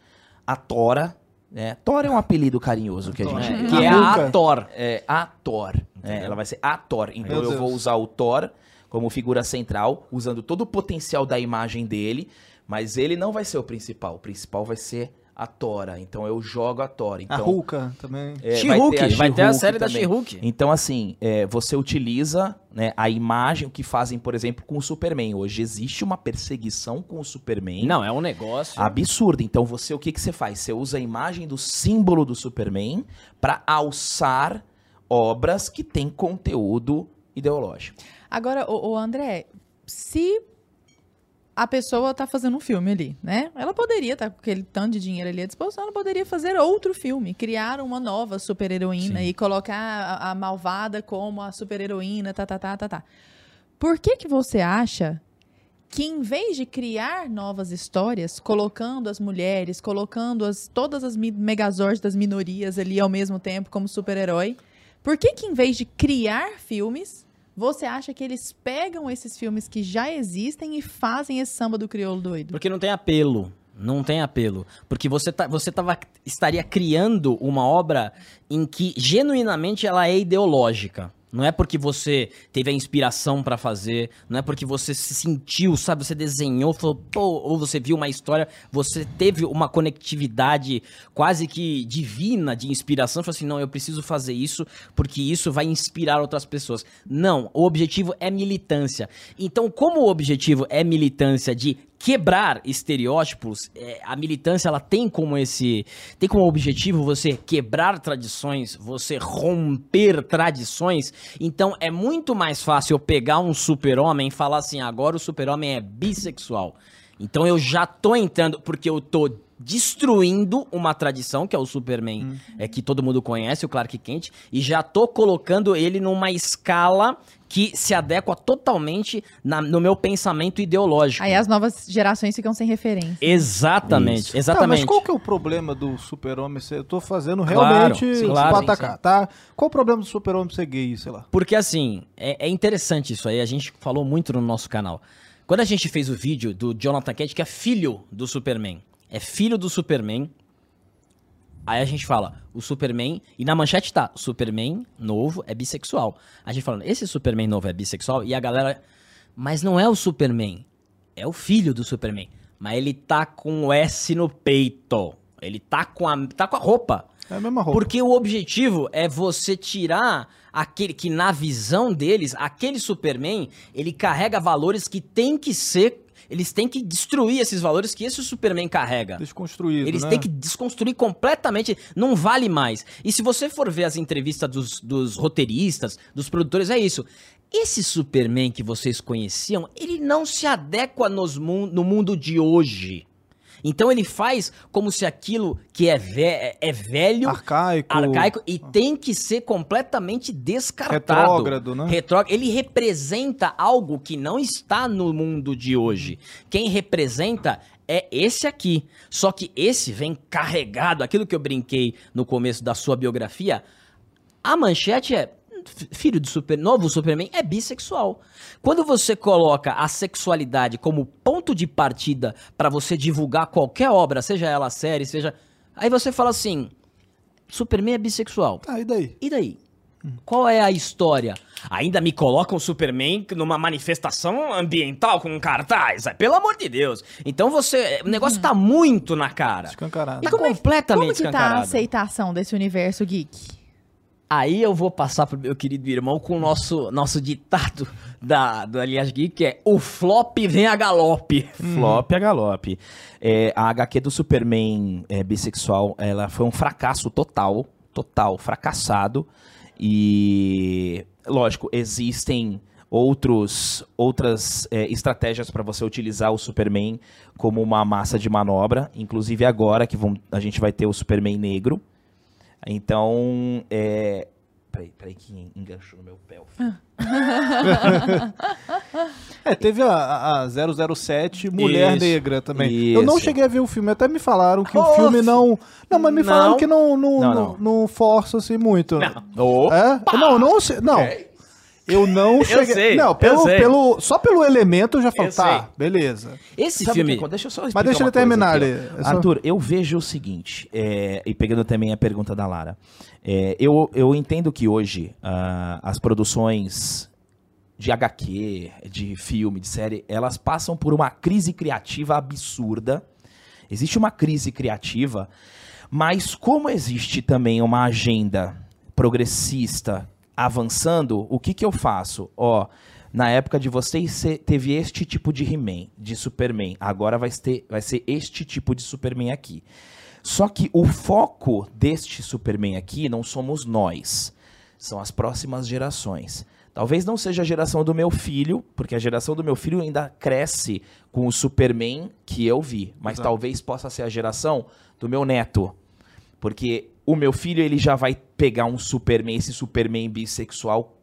a Tora. né? Thor é um apelido carinhoso que a gente... É, que é a Thor. É a Thor. É, ela vai ser a Thor. Então Meu eu Deus. vou usar o Thor como figura central, usando todo o potencial da imagem dele, mas ele não vai ser o principal. O principal vai ser a Tora. Então eu jogo a Tora. Então, a Hulka também. é, She-Hulk, vai ter a série da também. She-Hulk. Então, assim, é, você utiliza né, a imagem, o que fazem, por exemplo, com o Superman. Hoje existe uma perseguição com o Superman. Não, é um negócio. Absurdo. Então, você o que, que você faz? Você usa a imagem do símbolo do Superman para alçar obras que têm conteúdo ideológico. Agora, o, André, se a pessoa tá fazendo um filme ali, né? Ela poderia estar com aquele tanto de dinheiro ali à disposição, ela poderia fazer outro filme, criar uma nova super-heroína e colocar a, a malvada como a super-heroína, tá, tá, tá, tá, tá. Por que que você acha que em vez de criar novas histórias, colocando as mulheres, colocando as, todas as megazords das minorias ali ao mesmo tempo como super-herói, por que que em vez de criar filmes, você acha que eles pegam esses filmes que já existem e fazem esse samba do crioulo doido? Porque não tem apelo. Não tem apelo. Porque você, tá, você tava, estaria criando uma obra em que genuinamente ela é ideológica. Não é porque você teve a inspiração pra fazer, não é porque você se sentiu, sabe? Você desenhou, falou, pô, ou você viu uma história, você teve uma conectividade quase que divina de inspiração, falou assim, não, eu preciso fazer isso porque isso vai inspirar outras pessoas. Não, o objetivo é militância. Então, como o objetivo é militância de quebrar estereótipos, é, a militância ela tem como esse tem como objetivo você quebrar tradições, você romper tradições. Então é muito mais fácil eu pegar um super-homem e falar assim, agora o super-homem é bissexual. Então eu já tô entrando porque eu tô destruindo uma tradição que é o Superman, é que todo mundo conhece, o Clark Kent, e já tô colocando ele numa escala que se adequa totalmente na- no meu pensamento ideológico. Aí as novas gerações ficam sem referência. Exatamente, Isso. Tá, exatamente. mas qual que é o problema do super-homem ser... Eu tô fazendo Claro, realmente sim, pra claro, atacar, sim, tá? Qual o problema do super-homem ser gay, sei lá? Porque assim, é, é interessante isso aí, a gente falou muito no nosso canal. Quando a gente fez o vídeo do Jonathan Kent, que é filho do Superman, é filho do Superman, aí a gente fala, o Superman, e na manchete tá, Superman novo é bissexual. A gente falando, esse Superman novo é bissexual, e a galera, mas não é o Superman, é o filho do Superman. Mas ele tá com o S no peito, ele tá com a, tá com a roupa. É a mesma roupa. Porque o objetivo é você tirar aquele que, na visão deles, aquele Superman, ele carrega valores que tem que ser. Eles têm que destruir esses valores que esse Superman carrega. Desconstruído, Eles né? têm que desconstruir completamente, não vale mais. E se você for ver as entrevistas dos, dos roteiristas, dos produtores, é isso. Esse Superman que vocês conheciam, ele não se adequa nos no mundo de hoje. Então ele faz como se aquilo que é, ve- é velho, Arcaico. arcaico e tem que ser completamente descartado. Retrógrado, né? Ele representa algo que não está no mundo de hoje. Quem representa é esse aqui. Só que esse vem carregado, aquilo que eu brinquei no começo da sua biografia. A manchete é "F- filho do super, novo Superman é bissexual. Quando você coloca a sexualidade como ponto de partida pra você divulgar qualquer obra, seja ela série, seja, aí você fala assim, Superman é bissexual. Tá, e daí? E daí? Qual é a história? Ainda me colocam o Superman numa manifestação ambiental com um cartaz? Ah, Pelo amor de Deus. Então você. O negócio tá muito na cara. Escancarado. Tá Como é- completamente Como que tá a aceitação desse universo geek? Aí eu vou passar pro meu querido irmão com o nosso, nosso ditado da, do Aliás Geek, que é o flop vem a galope. Flop a galope. É, a HQ do Superman é, bissexual, ela foi um fracasso total, total, fracassado. E, lógico, existem outros, outras é, estratégias para você utilizar o Superman como uma massa de manobra. Inclusive agora que vão- a gente vai ter o Superman negro. Então, é... Peraí, peraí que enganchou no meu pé. o. (laughs) É, teve a, a 007 Mulher Isso, Negra também. Eu não isso. cheguei a ver o filme, até me falaram que o Oh, filme fi- não. Não, mas me Não. falaram que não, não, Não, não, não. não força assim muito. Oh, É? Não, não, se- não. Eu não cheguei. sei, não, eu pelo, sei. pelo, só pelo elemento eu já falo, Eu tá, sei. beleza. Esse Sabe o filme. que? Deixa eu só Mas deixa uma ele terminar ali. É só- Arthur, eu vejo o seguinte, é, e pegando também a pergunta da Lara, é, eu, eu entendo que hoje ah, as produções de HQ, de filme, de série, elas passam por uma crise criativa absurda. Existe uma crise criativa, mas como existe também uma agenda progressista avançando, o que que eu faço? Ó, na época de vocês cê- teve este tipo de He-Man, de Superman. Agora vai ter, vai ser este tipo de Superman aqui. Só que o foco deste Superman aqui não somos nós, são as próximas gerações. Talvez não seja a geração do meu filho, porque a geração do meu filho ainda cresce com o Superman que eu vi, mas Exato. talvez possa ser a geração do meu neto. Porque o meu filho ele já vai pegar um Superman, esse Superman bissexual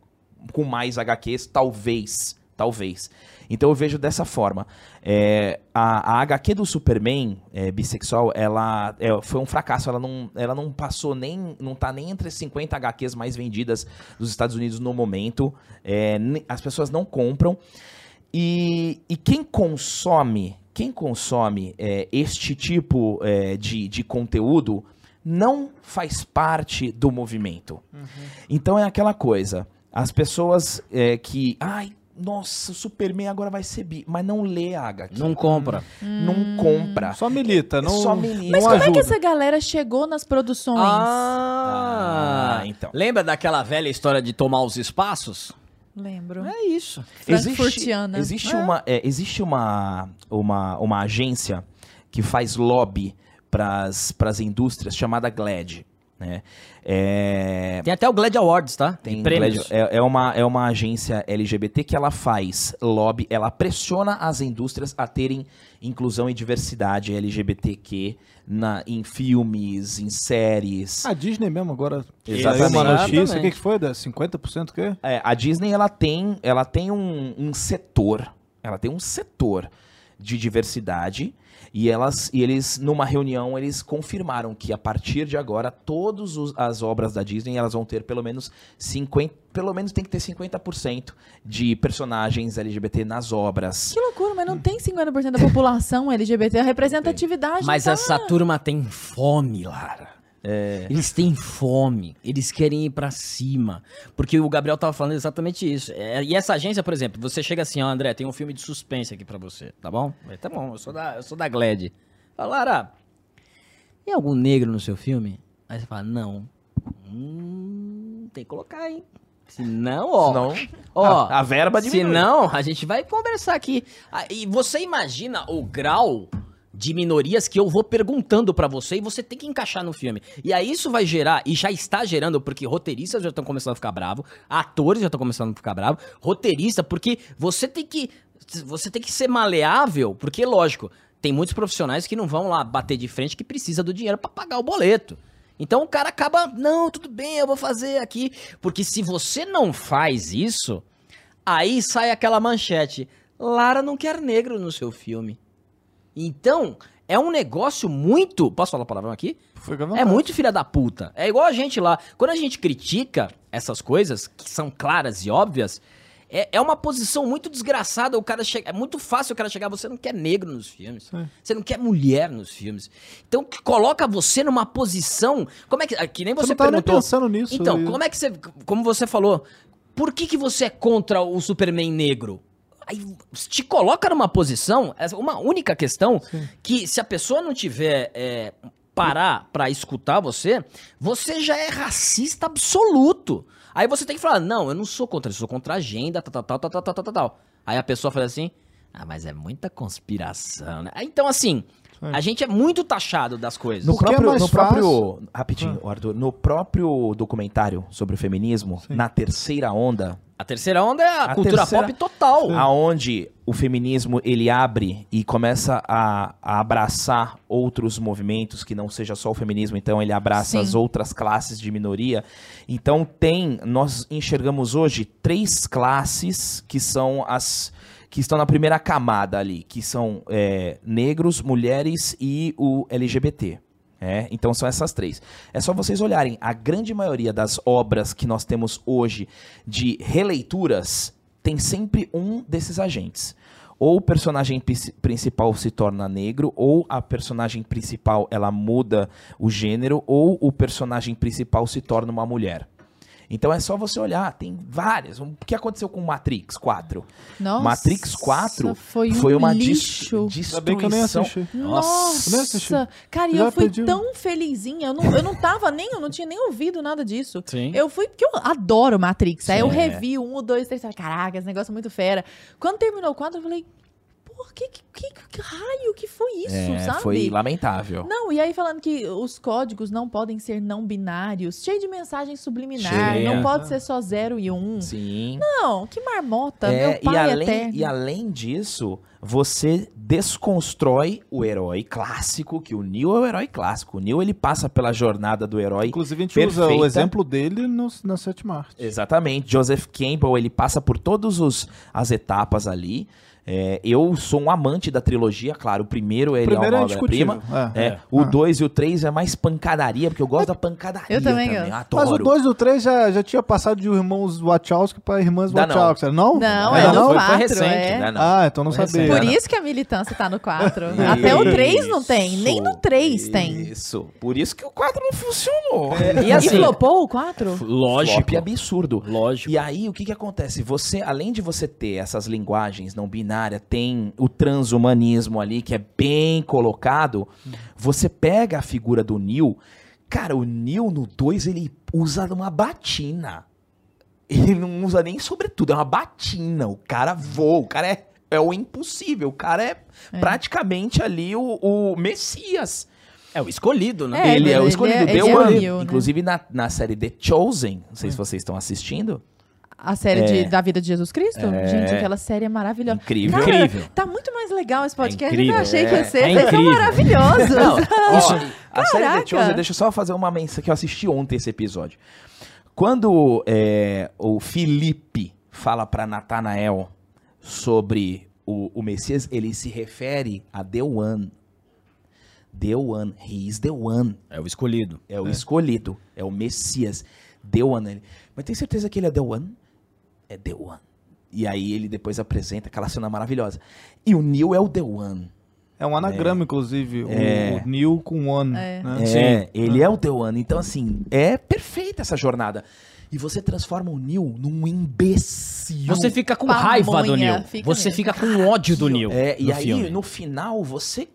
com mais HQs, talvez, talvez. Então eu vejo dessa forma. É, a, a HQ do Superman é, bissexual, ela é, foi um fracasso. Ela não, ela não passou nem, não tá nem entre as 50 HQs mais vendidas dos Estados Unidos no momento. É, as pessoas não compram. E, e quem consome, quem consome é, este tipo é, de, de conteúdo não faz parte do movimento. Então é aquela coisa. As pessoas é, que. Ai, nossa, o Superman agora vai ser bi. Mas não lê a HQ. Não compra. Não compra. Só milita, não, Só milita. Mas não como é que essa galera chegou nas produções? Ah, Ah, então. Lembra daquela velha história de tomar os espaços? Lembro. É isso. Frankfurtiana. Existe, É. uma, é, existe uma, uma, uma agência que faz lobby para as indústrias chamada GLAD. Né? É, Tem até o Glad Awards, tá? Tem, prêmios. GLAD, é, é uma, é uma agência LGBT que ela faz lobby, ela pressiona as indústrias a terem inclusão e diversidade LGBTQ na, em filmes, em séries. A Disney mesmo agora Exatamente. uma notícia. O que, que foi? Da 50% que? É, a Disney ela tem, ela tem um, um setor, ela tem um setor de diversidade e elas e eles numa reunião eles confirmaram que a partir de agora todas as obras da Disney elas vão ter pelo menos 50, pelo menos tem que ter 50% de personagens LGBT nas obras. Que loucura, mas não tem 50% da população LGBT. A representatividade. Mas tá... essa turma tem fome, Lara. Eles têm fome, eles querem ir pra cima. Porque o Gabriel tava falando exatamente isso. É, e essa agência, por exemplo, você chega assim, ó, André, tem um filme de suspense aqui pra você, tá bom? Eu, Tá bom, eu sou da, eu sou da Glad. Fala, Lara, tem algum negro no seu filme? Aí você fala, não. Hum, tem que colocar, hein? Se não, ó. Senão, ó, a, a verba se diminui. não, a gente vai conversar aqui. Ah, E você imagina o grau de minorias que eu vou perguntando pra você e você tem que encaixar no filme. E aí isso vai gerar, e já está gerando, porque roteiristas já estão começando a ficar bravos, atores já estão começando a ficar bravos, roteirista, porque você tem que você tem que ser maleável, porque lógico, tem muitos profissionais que não vão lá bater de frente que precisa do dinheiro pra pagar o boleto. Então o cara acaba, não, tudo bem, eu vou fazer aqui, porque se você não faz isso, Aí sai aquela manchete: Lara não quer negro no seu filme. Então, é um negócio muito. Posso falar palavrão aqui? É muito filha da puta. É igual a gente lá. Quando a gente critica essas coisas, que são claras e óbvias, é, é uma posição muito desgraçada. O cara chega, é muito fácil o cara chegar. Você não quer negro nos filmes. Sim. Você não quer mulher nos filmes. Então, que coloca você numa posição. Como é que. Que nem Você você, não nem perguntou. pensando nisso. Então, e- como é que você. Como você falou, por que, que você é contra o Superman negro? Aí te coloca numa posição, é uma única questão, Sim. que se a pessoa não tiver é, parar para escutar você, você já é racista absoluto. Aí você tem que falar, não, eu não sou contra eu sou contra a agenda, tal, tal, tal, tal, tal, tal, tal. Aí a pessoa fala assim, ah, mas é muita conspiração, né? Então, assim, a gente é muito taxado das coisas. No é próprio, mais no próprio rapidinho, Arthur, no próprio documentário sobre o feminismo, na terceira onda, A terceira onda é a, A cultura terceira- pop total. aonde o feminismo ele abre e começa a, a abraçar outros movimentos que não seja só o feminismo, então ele abraça Sim. as outras classes de minoria. Então tem, nós enxergamos hoje três classes que são as que estão na primeira camada ali, que são é, negros, mulheres e o LGBT. É, então são essas três. É só vocês olharem, a grande maioria das obras que nós temos hoje de releituras tem sempre um desses agentes. Ou o personagem principal se torna negro, ou a personagem principal ela muda o gênero, ou o personagem principal se torna uma mulher. Então é só você olhar, tem várias. O que aconteceu com Matrix 4? Nossa, Matrix 4 foi, um foi uma lixo. dis Ainda bem que eu nem destruição. assisti. Nossa, Eu nem assisti. cara, e eu fui perdi. tão felizinha. Eu não, eu não tava nem, eu não tinha nem ouvido nada disso. Sim. Eu fui porque eu adoro Matrix. Aí eu Sim. revi um, o dois, três, falei, caraca, esse negócio é muito fera. Quando terminou o quadro, eu falei, por que, que, que, que raio que foi isso, É, sabe? foi lamentável. Não, e aí falando que os códigos não podem ser não binários, cheio de mensagem subliminar, Cheia. não pode ser só zero e um. Sim. Não, que marmota, É, meu pai e, além, eterno. e além disso, você desconstrói o herói clássico, que o Neo é o herói clássico. O Neo ele passa pela jornada do herói. Inclusive, a gente usa perfeita. o exemplo dele no, na sétima arte. Exatamente. Joseph Campbell, ele passa por todas os- as etapas ali. É, eu sou um amante da trilogia, claro. O primeiro ele primeiro é é uma obra-prima. É. É, o Ah. 2 e o 3 é mais pancadaria, porque eu gosto da pancadaria Eu também também. gosto. Adoro. Mas o 2 e o 3 já, já tinha passado de irmãos Wachowski para irmãs Dá não. Wachowski, não? Não, Ainda é não, no foi- foi 4, recente, é. né? Não. Ah, então não Foi sabia. recente. Por Não. isso que a militância tá no 4. Até o 3 não tem, nem no 3 tem. Isso. Por isso que o 4 não funcionou. E E assim, flopou o 4? lógico. Flop absurdo. Lógico. E aí, o que que acontece? Você, além de você ter essas linguagens não binárias, tem o transhumanismo ali, que é bem colocado, você pega a figura do Neil, cara, o Neil no 2, ele usa uma batina. Ele não usa nem sobretudo, é uma batina. O cara voa, o cara é, é o impossível, o cara é, praticamente ali o, o Messias. É o escolhido, né? É, ele, é o ele escolhido. é- ele é né? Inclusive na, na série The Chosen, não sei se vocês estão assistindo. A série de- da vida de Jesus Cristo? É. Gente, aquela série é maravilhosa. Incrível. Cara, Incrível. Tá muito mais legal esse podcast do que incrível. eu achei que ia É, ser. é Vocês são incrível. maravilhosos. Ó, a série. The Chosen, deixa eu só fazer uma menção que eu assisti ontem esse episódio. Quando é, o Felipe fala pra Natanael sobre o, o Messias, ele se refere a The One. The One. He is the one. É o escolhido. É o escolhido. É o Messias. The One. Ele, Mas tem certeza que ele é The One? É The One. E aí ele depois apresenta aquela cena maravilhosa. E o Neil é o The One. É um anagrama, inclusive. o- É. O Neil com One. É. né? É, ele é o The One. Então, assim, é perfeita essa jornada. E você transforma o Neil num imbecil. Você fica com Pamonha, raiva do Neil. fica Você mesmo. fica com ódio do Neil. É, e aí, filme. no final, você.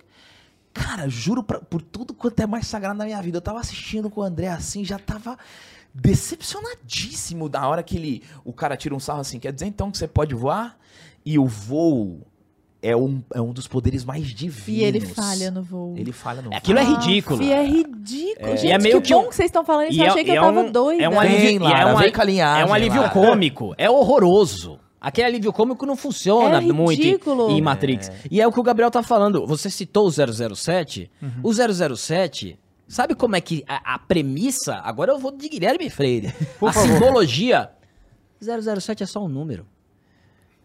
Cara, juro pra- por tudo quanto é mais sagrado na minha vida. Eu tava assistindo com o André assim, já tava decepcionadíssimo da hora que ele. O cara tira um sarro assim. Quer dizer então que você pode voar? E o voo é um, é um dos poderes mais divinos. E ele falha no voo. Ele falha no Aquilo é voo. ridículo. É ridículo. É. Gente, E é meio que que bom um- que vocês estão falando isso. Eu é- achei que e eu é tava um- doida. É um alívio, Lara, é um, vem com a linhagem, é um alívio Lara. cômico. É horroroso. Aquele alívio cômico não funciona É muito em- ridículo. em Matrix. E é o que o Gabriel tá falando. Você citou o 007. O 007, sabe como é que a, a premissa... Agora eu vou de Guilherme Freire. a simbologia... 007 é só um número.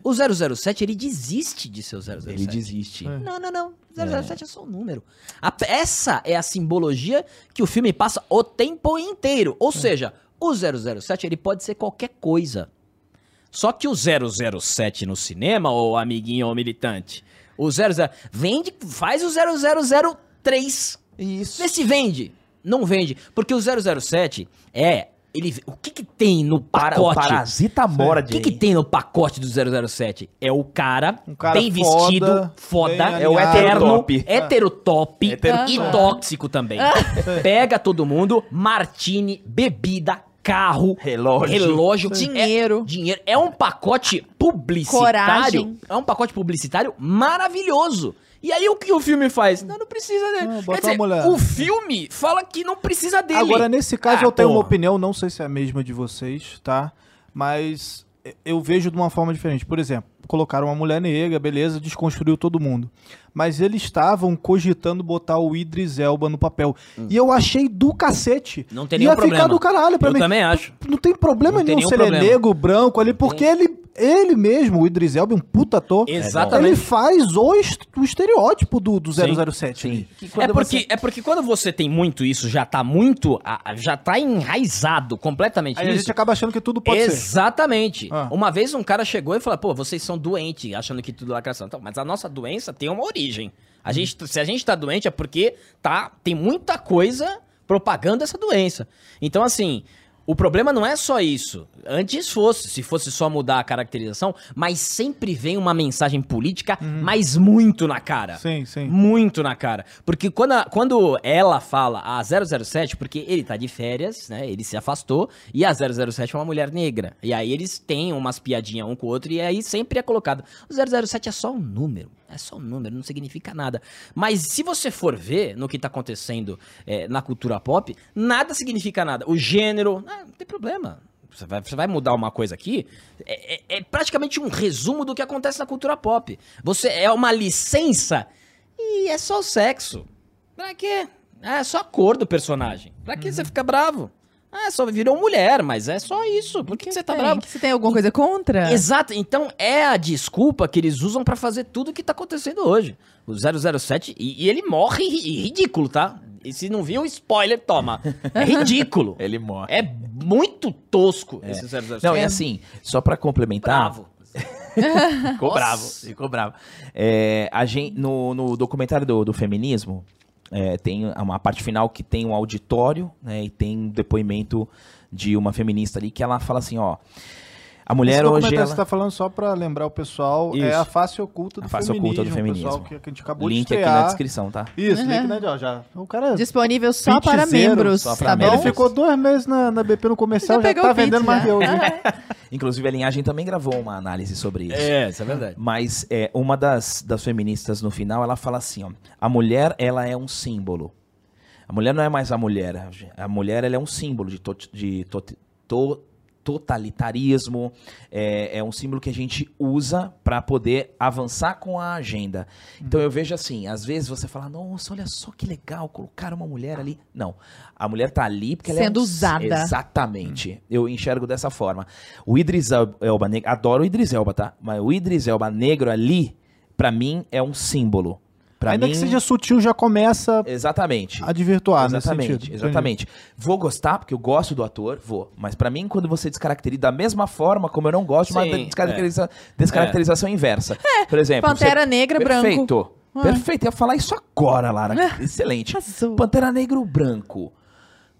O 007, ele desiste de ser o 007. Ele desiste. Não, não, não. 007 é, só um número. A- essa é a simbologia que o filme passa o tempo inteiro. Ou seja, o 007 ele pode ser qualquer coisa. Só que o 007 no cinema, ou amiguinho ou militante, o 00 vende, faz o 0003. Isso. Vê se vende. Não vende, porque o 007 é ele o que que tem no Para, o pacote? parasita mora O que, que tem no pacote do 007? É o cara, Um cara bem foda, vestido, foda, bem É o alinhado. heterotop. Heterotop. e tóxico também. (laughs) Pega todo mundo, martini, bebida, carro, Relógio. relógio Dinheiro. É, dinheiro. É um pacote publicitário. Coragem. É um pacote publicitário maravilhoso. E aí o que o filme faz? Não, não precisa dele. Não, Quer dizer, uma mulher. o filme fala que não precisa dele. Agora, nesse caso, Ah, eu tenho uma porra. opinião, não sei se é a mesma de vocês, tá? Mas eu vejo de uma forma diferente. Por exemplo, colocaram uma mulher negra, beleza, desconstruiu todo mundo. Mas eles estavam cogitando botar o Idris Elba no papel. E eu achei do cacete. Hum. Não tem Ia nenhum ficar problema. do caralho pra Eu mim. também acho. Não tem problema Não tem nenhum nenhum se ele é problema. negro, branco ali, porque ele, ele mesmo, o Idris Elba, um puta ator. Exatamente. Ele faz o, est- o estereótipo do, do 007. Sim. Que É porque, você- é porque quando você tem muito isso, já tá muito. Já tá enraizado completamente Aí a gente acaba achando que tudo pode ser. Exatamente. Ah. Uma vez um cara chegou e falou: pô, vocês são doentes, achando que tudo é lacração. Então, mas a nossa doença tem uma origem. A gente, se a gente tá doente é porque tá, tem muita coisa propagando essa doença. Então, assim. O problema não é só isso. Antes fosse, se fosse só mudar a caracterização, mas sempre vem uma mensagem política, mas muito na cara. Sim, sim. Muito na cara. Porque quando, a- quando ela fala a 007, porque ele tá de férias, né? Ele se afastou, e a 007 é uma mulher negra. E aí eles têm umas piadinhas um com o outro, e aí sempre é colocado. O 007 é só um número. É só um número, não significa nada. Mas se você for ver no que tá acontecendo é, na cultura pop, nada significa nada. O gênero, ah, não tem problema. Você vai, você vai mudar uma coisa aqui, é, é- é praticamente um resumo do que acontece na cultura pop. Você é uma licença e é só sexo. Pra quê? É só a cor do personagem. Pra que você fica bravo? Ah, só virou mulher, mas é só isso. Por que, que você tá tem? bravo? Que Você tem alguma coisa contra? Exato, então é a desculpa que eles usam pra fazer tudo que tá acontecendo hoje. O 007, e, e ele morre ri- ridículo, tá? E se não viu, spoiler, toma. É ridículo. (laughs) Ele morre. É muito tosco esse 007. Não, é e assim, só pra complementar. bravo. (laughs) Ficou Nossa. bravo, ficou bravo. É, a gente, no, no documentário do, do feminismo, é, tem uma parte final que tem um auditório, né, e tem um depoimento de uma feminista ali que ela fala assim, ó, a mulher Esse hoje ela... que você tá falando só pra lembrar o pessoal, é Isso. a face oculta do A face feminismo. oculta do feminismo. pessoal que a gente acabou link de aqui na descrição, tá? Isso, Uhum. link, né, ó, já. O cara Disponível só para membros, só pra tá membros. bom? Ele ficou dois meses na, na BP no comercial, Já já, tá vendendo mais que eu. viu? Inclusive a linhagem também gravou uma análise sobre isso. É, isso é verdade. Mas é, uma das, das feministas no final, ela fala assim, ó, a mulher, ela é um símbolo. A mulher não é mais a mulher, a mulher, ela é um símbolo de, tot- de to- totalitarismo, é, é um símbolo que a gente usa para poder avançar com a agenda. Então eu vejo assim, às vezes você fala, nossa, olha só que legal, colocar uma mulher ali. Não, a mulher tá ali porque ela é Sendo usada. Exatamente. Eu enxergo dessa forma. O Idris El- Elba negro, adoro o Idris Elba, tá? Mas o Idris Elba negro ali, pra mim, é um símbolo. Pra Ainda mim, que seja sutil, já começa exatamente. a desvirtuar nesse Exatamente, sentido. exatamente. Vou gostar, porque eu gosto do ator, vou. Mas pra mim, quando você descaracteriza da mesma forma como eu não gosto, mas Sim, descaracteriza, descaracterização inversa. Por exemplo, Pantera você- Negra branco. Perfeito. Ué. Perfeito. Eu ia falar isso agora, Lara. (laughs) Excelente. Arrasou. Pantera Negro branco.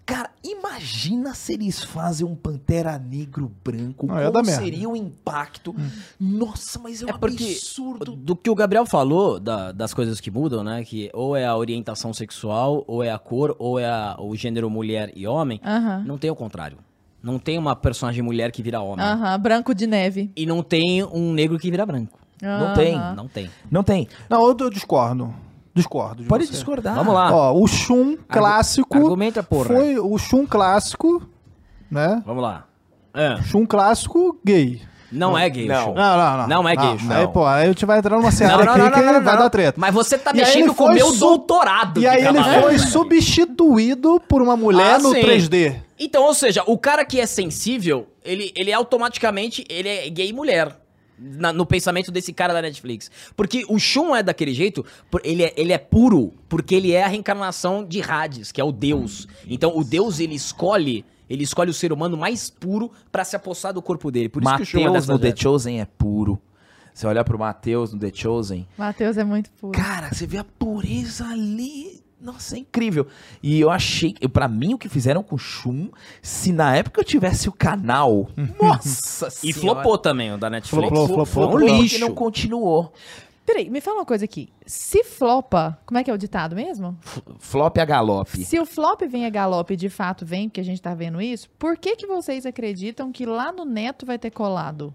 Cara, imagina se eles fazem um Pantera Negro branco. Não, merda. seria o impacto? Nossa, mas é um É porque absurdo. do que o Gabriel falou, da- das coisas que mudam, né? Que ou é a orientação sexual, ou é a cor, ou é a- o gênero mulher e homem. Aham. Não tem o contrário. Não tem uma personagem mulher que vira homem. Aham, branco de neve. E não tem um negro que vira branco. Não tem. Não tem. Não tem. Não, eu, eu discordo. Discordo. de Pode você. discordar. Vamos lá. Ó, o Shun clássico Argumenta, porra. foi o Shun clássico, né? Vamos lá. É. Shun clássico gay. Não é gay, Não. o show. Não, não, não. Não é gay, Shun. Aí, pô, aí a gente vai entrar numa seara não, aqui não, que não, não, vai não. dar treta. Mas você tá E mexendo com o meu su- doutorado. E aí ele foi substituído por uma mulher Ah, no sim. 3D. Então, ou seja, o cara que é sensível, ele, ele automaticamente ele é gay mulher. Na- no pensamento desse cara da Netflix. Porque o Shun é daquele jeito, por- ele é, ele é puro, porque ele é a reencarnação de Hades, que é o Deus. Então, o Deus, ele escolhe, ele escolhe o ser humano mais puro pra se apossar do corpo dele. Por isso que o Shun é Mateus no The. Chosen é puro. Você olha pro Mateus no The Chosen, Matheus é muito puro. cara, você vê a pureza ali. Nossa, é incrível. E eu achei, pra mim, o que fizeram com o Shun, se na época eu tivesse o canal, (laughs) nossa E senhora. flopou também, o da Netflix. Flopou, flopou, Foi um flopou. lixo. Que não continuou. Peraí, me fala uma coisa aqui. Se flopa, como é que é o ditado mesmo? F- Flop a galope. Se o flop vem a galope, de fato vem, porque a gente tá vendo isso, por que que vocês acreditam que lá no Neto vai ter colado?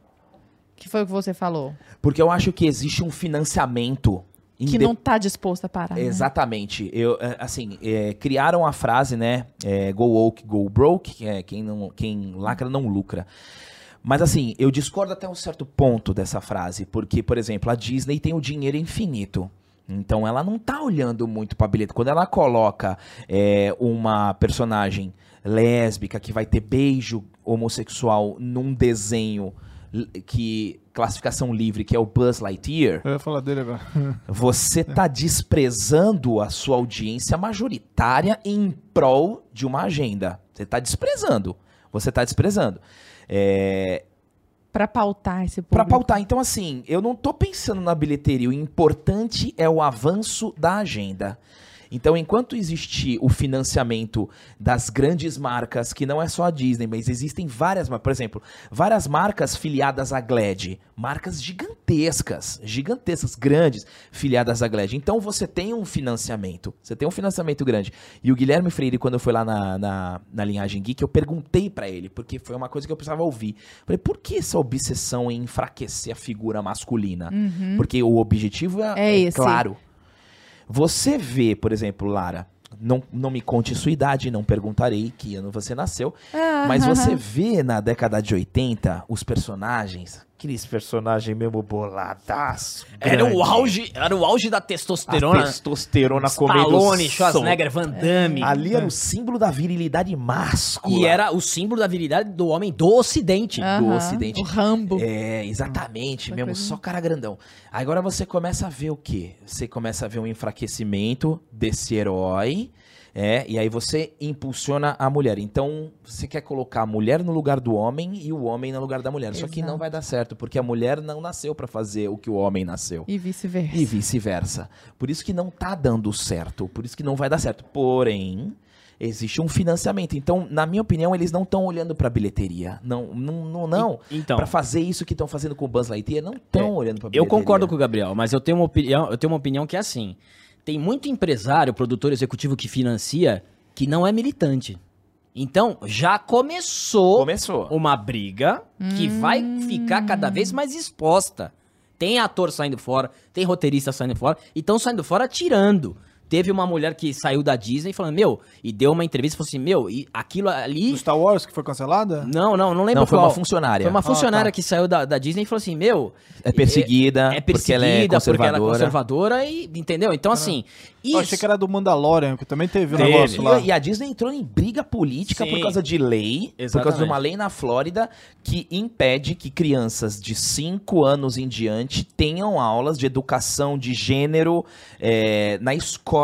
Que foi o que você falou. Porque eu acho que existe um financiamento. Que não tá disposto a parar. né? Exatamente. Eu, é, assim, é, criaram a frase, né? é, go woke, go broke, que é quem, não, quem lacra não lucra. Mas assim, eu discordo até um certo ponto dessa frase, porque, por exemplo, a Disney tem o dinheiro infinito. Então ela não tá olhando muito pra bilhete. Quando ela coloca é, uma personagem lésbica que vai ter beijo homossexual num desenho que classificação livre, que é o Buzz Lightyear, Eu ia falar dele agora. (laughs) você tá desprezando a sua audiência majoritária em prol de uma agenda. Você tá desprezando. Você tá desprezando. É, Pra pautar esse Pra público. pautar. Então, assim, eu não tô pensando na bilheteria. O importante é o avanço da agenda. Então, enquanto existir o financiamento das grandes marcas, que não é só a Disney, mas existem várias, por exemplo, várias marcas filiadas à Glad, marcas gigantescas, gigantescas, grandes, filiadas à Glad. Então, você tem um financiamento, você tem um financiamento grande. E o Guilherme Freire, quando eu fui lá na, na, na linhagem geek, eu perguntei pra ele, porque foi uma coisa que eu precisava ouvir. Falei, por que essa obsessão em enfraquecer a figura masculina? Porque o objetivo é, Uhum. É é claro. Você vê, por exemplo, Lara, não, não me conte sua idade, não perguntarei que ano você nasceu, Ah, mas você vê na década de 80 os personagens, Aqueles personagens mesmo boladaço. Era o auge, era o auge da A testosterona. testosterona comendo Stallone. Schwarzenegger, Van Damme. Ali era o símbolo da virilidade máscula. E era o símbolo da virilidade do homem do ocidente. do Aham, Ocidente. O Rambo. É, exatamente, mesmo, coisa- só cara grandão. Agora você começa a ver o quê? Você começa a ver um enfraquecimento desse herói, é, e aí você impulsiona a mulher. Então, você quer colocar a mulher no lugar do homem e o homem no lugar da mulher. Só que não Exato. vai dar certo, porque a mulher não nasceu pra fazer o que o homem nasceu. E vice-versa. E vice-versa. Por isso que não tá dando certo, por isso que não vai dar certo. Porém, existe um financiamento. Então, na minha opinião, eles não estão olhando pra bilheteria. Não, não, não. não. Então. Pra fazer isso que estão fazendo com o Buzz Lightyear, não estão É, olhando pra bilheteria. Eu concordo com o Gabriel, mas eu tenho uma opinião, eu tenho uma opinião que é assim. Tem muito empresário, produtor executivo que financia que não é militante. Então, já começou Começou. uma briga que vai ficar cada vez mais exposta. Tem ator saindo fora, tem roteirista saindo fora, e estão saindo fora tirando. Teve uma mulher que saiu da Disney falando, meu, e deu uma entrevista e falou assim, meu, e aquilo ali. Do Star Wars que foi cancelada? Não, não, não lembro Não, foi qual. uma funcionária. Foi uma funcionária Ah, tá. que saiu da, da Disney e falou assim, meu. É perseguida, é, é porque ela é perseguida, porque ela é conservadora. conservadora e. Entendeu? Então, assim. Eu achei Isso, que era do Mandalorian, que também teve um Teve. negócio lá. E, e a Disney entrou em briga política Sim. por causa de lei, por causa Exatamente. de uma lei na Flórida que impede que crianças de 5 anos em diante tenham aulas de educação de gênero é, na escola.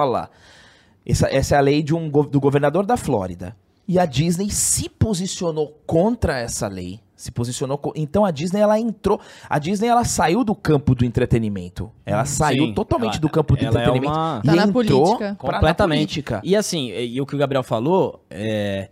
Essa, essa é a lei de um, do governador da Flórida. E a Disney se posicionou contra essa lei. Se posicionou. co- Então a Disney ela entrou. A Disney ela saiu do campo do entretenimento. Ela saiu Sim, totalmente ela- do campo do ela é entretenimento. uma- E Tá na entrou política. pra- na completamente. política. E assim, e, e o que o Gabriel falou, é.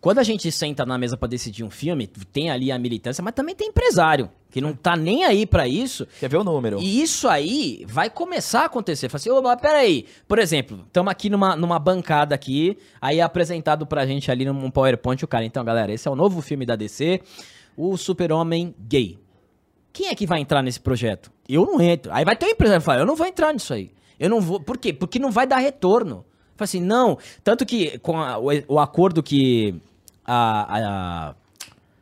Quando a gente senta na mesa pra decidir um filme, tem ali a militância, mas também tem empresário, que não tá nem aí pra isso. Quer ver o número? E isso aí vai começar a acontecer. Fala assim, ô, mas peraí. Por exemplo, estamos aqui numa, numa bancada aqui, aí é apresentado pra gente ali num PowerPoint o cara. Então, galera, esse é o novo filme da DC, o Super-Homem gay. Quem é que vai entrar nesse projeto? Eu não entro. Aí vai ter um empresário que fala, eu não vou entrar nisso aí. Eu não vou. Por quê? Porque não vai dar retorno. Fala assim, não. Tanto que com a- o, o acordo que a, a-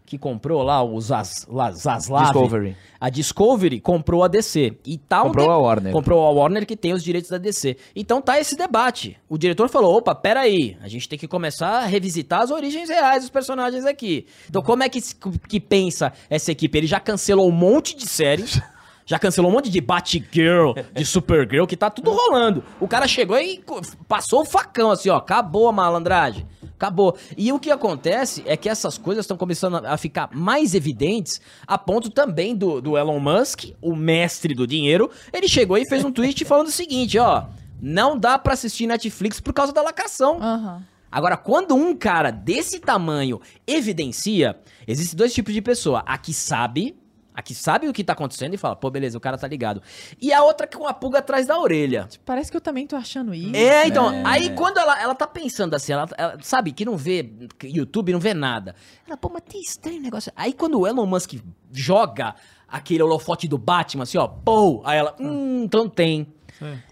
que comprou lá o Zaz, lá, Zaslav, Discovery. a Discovery comprou a DC. E tá um Comprou tempo- a Warner. Comprou a Warner que tem os direitos da DC. Então tá esse debate. O diretor falou: opa, peraí, a gente tem que começar a revisitar as origens reais dos personagens aqui. Então, como é que, que pensa essa equipe? Ele já cancelou um monte de séries. (laughs) Já cancelou um monte de Batgirl, de Supergirl, que tá tudo rolando. O cara chegou e passou o facão assim, ó. Acabou a malandragem. Acabou. E o que acontece é que essas coisas estão começando a ficar mais evidentes a ponto também do, do Elon Musk, o mestre do dinheiro. Ele chegou e fez um tweet falando o seguinte, ó. Não dá pra assistir Netflix por causa da lacração. Aham. Agora, quando um cara desse tamanho evidencia, existem dois tipos de pessoa. A que sabe, a que sabe o que tá acontecendo e fala, pô, beleza, o cara tá ligado. E a outra com a pulga atrás da orelha. Parece que eu também tô achando isso. É, então, aí quando ela, ela tá pensando assim, ela, ela sabe que não vê YouTube, não vê nada. Ela, pô, mas tem estranho negócio. Aí quando o Elon Musk joga aquele holofote do Batman, assim, ó, pô, aí ela, hum, então tem.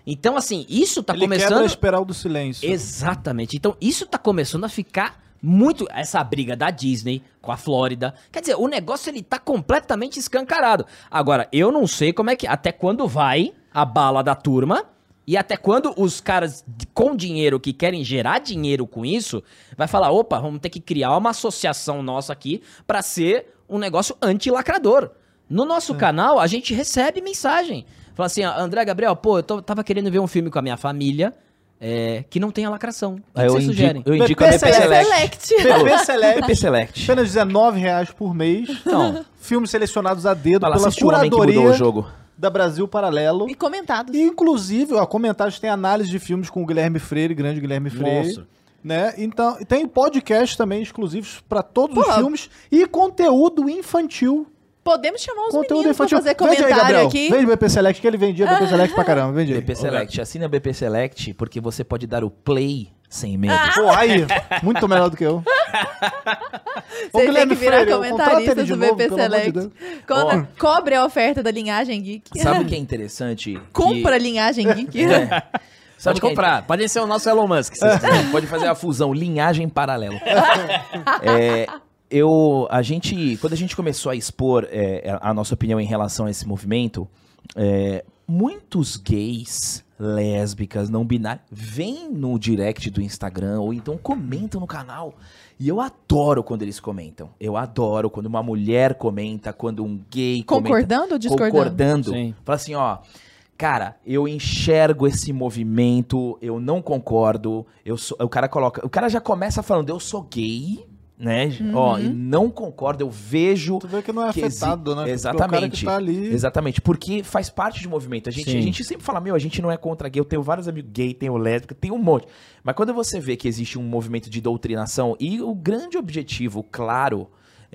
Então, assim, isso tá Ele quebra começando... a espiral do silêncio. Exatamente. Então, isso tá começando a ficar muito. Essa briga da Disney com a Flórida. Quer dizer, o negócio ele tá completamente escancarado. Agora, eu não sei como é que. Até quando vai a bala da turma. E até quando os caras com dinheiro que querem gerar dinheiro com isso, vai falar: opa, vamos ter que criar uma associação nossa aqui pra ser um negócio anti-lacrador. No nosso canal, a gente recebe mensagem. Fala assim, André Gabriel, pô, eu tô- tava querendo ver um filme com a minha família é, que não tenha lacração. O que, eu vocês indico, sugerem? eu indico a BP BP Select. Select. PP Select. BP Select. Apenas R$19,00 por mês. Então, Filmes selecionados a dedo Fala, pela o curadoria mudou o jogo. da Brasil Paralelo. E comentados. E, inclusive, ó, comentários tem análise de filmes com o Guilherme Freire, grande Guilherme Freire. Nossa. Né? Então, tem podcast também exclusivos para todos os Pô. filmes e conteúdo infantil. Podemos chamar os Conteúdo meninos pra infantil. fazer Vende aí, comentário Gabriel. aqui. Vende BP Select, que ele vendia BP Select pra caramba. Vende aí. BP Select. Assina BP Select porque você pode dar o play sem medo. Pô, aí, muito melhor do que eu. (laughs) Ô, Você tem Guilherme que virar Freire, comentarista ele de do novo, BP pelo amor de Select. Deus. Quando- Cobre a oferta da linhagem geek. Sabe o que é interessante? Compra a Que... linhagem geek. É. pode (laughs) Sabe o que é comprar. Pode ser o nosso Elon Musk. Você pode fazer a fusão linhagem paralelo. (laughs) É, eu, a gente, quando a gente começou a expor é, a nossa opinião em relação a esse movimento, é, muitos gays, lésbicas, não binários, vêm no direct do Instagram ou então comentam no canal. E eu adoro quando eles comentam. Eu adoro quando uma mulher comenta, quando um gay comenta. Concordando ou discordando? Concordando. Sim. Fala assim, ó. Cara, eu enxergo esse movimento, eu não concordo. Eu sou, o cara coloca, o cara já começa falando, eu sou gay, né? Ó, e não concordo, eu vejo Tu vê que não é que exi- afetado, né? Exatamente. O cara que tá ali... Exatamente, porque faz parte do movimento. A gente, Sim. a gente sempre fala, meu, a gente não é contra gay. Eu tenho vários amigos gay, tenho lésbica, tenho um monte. Mas quando você vê que existe um movimento de doutrinação, e o grande objetivo, claro,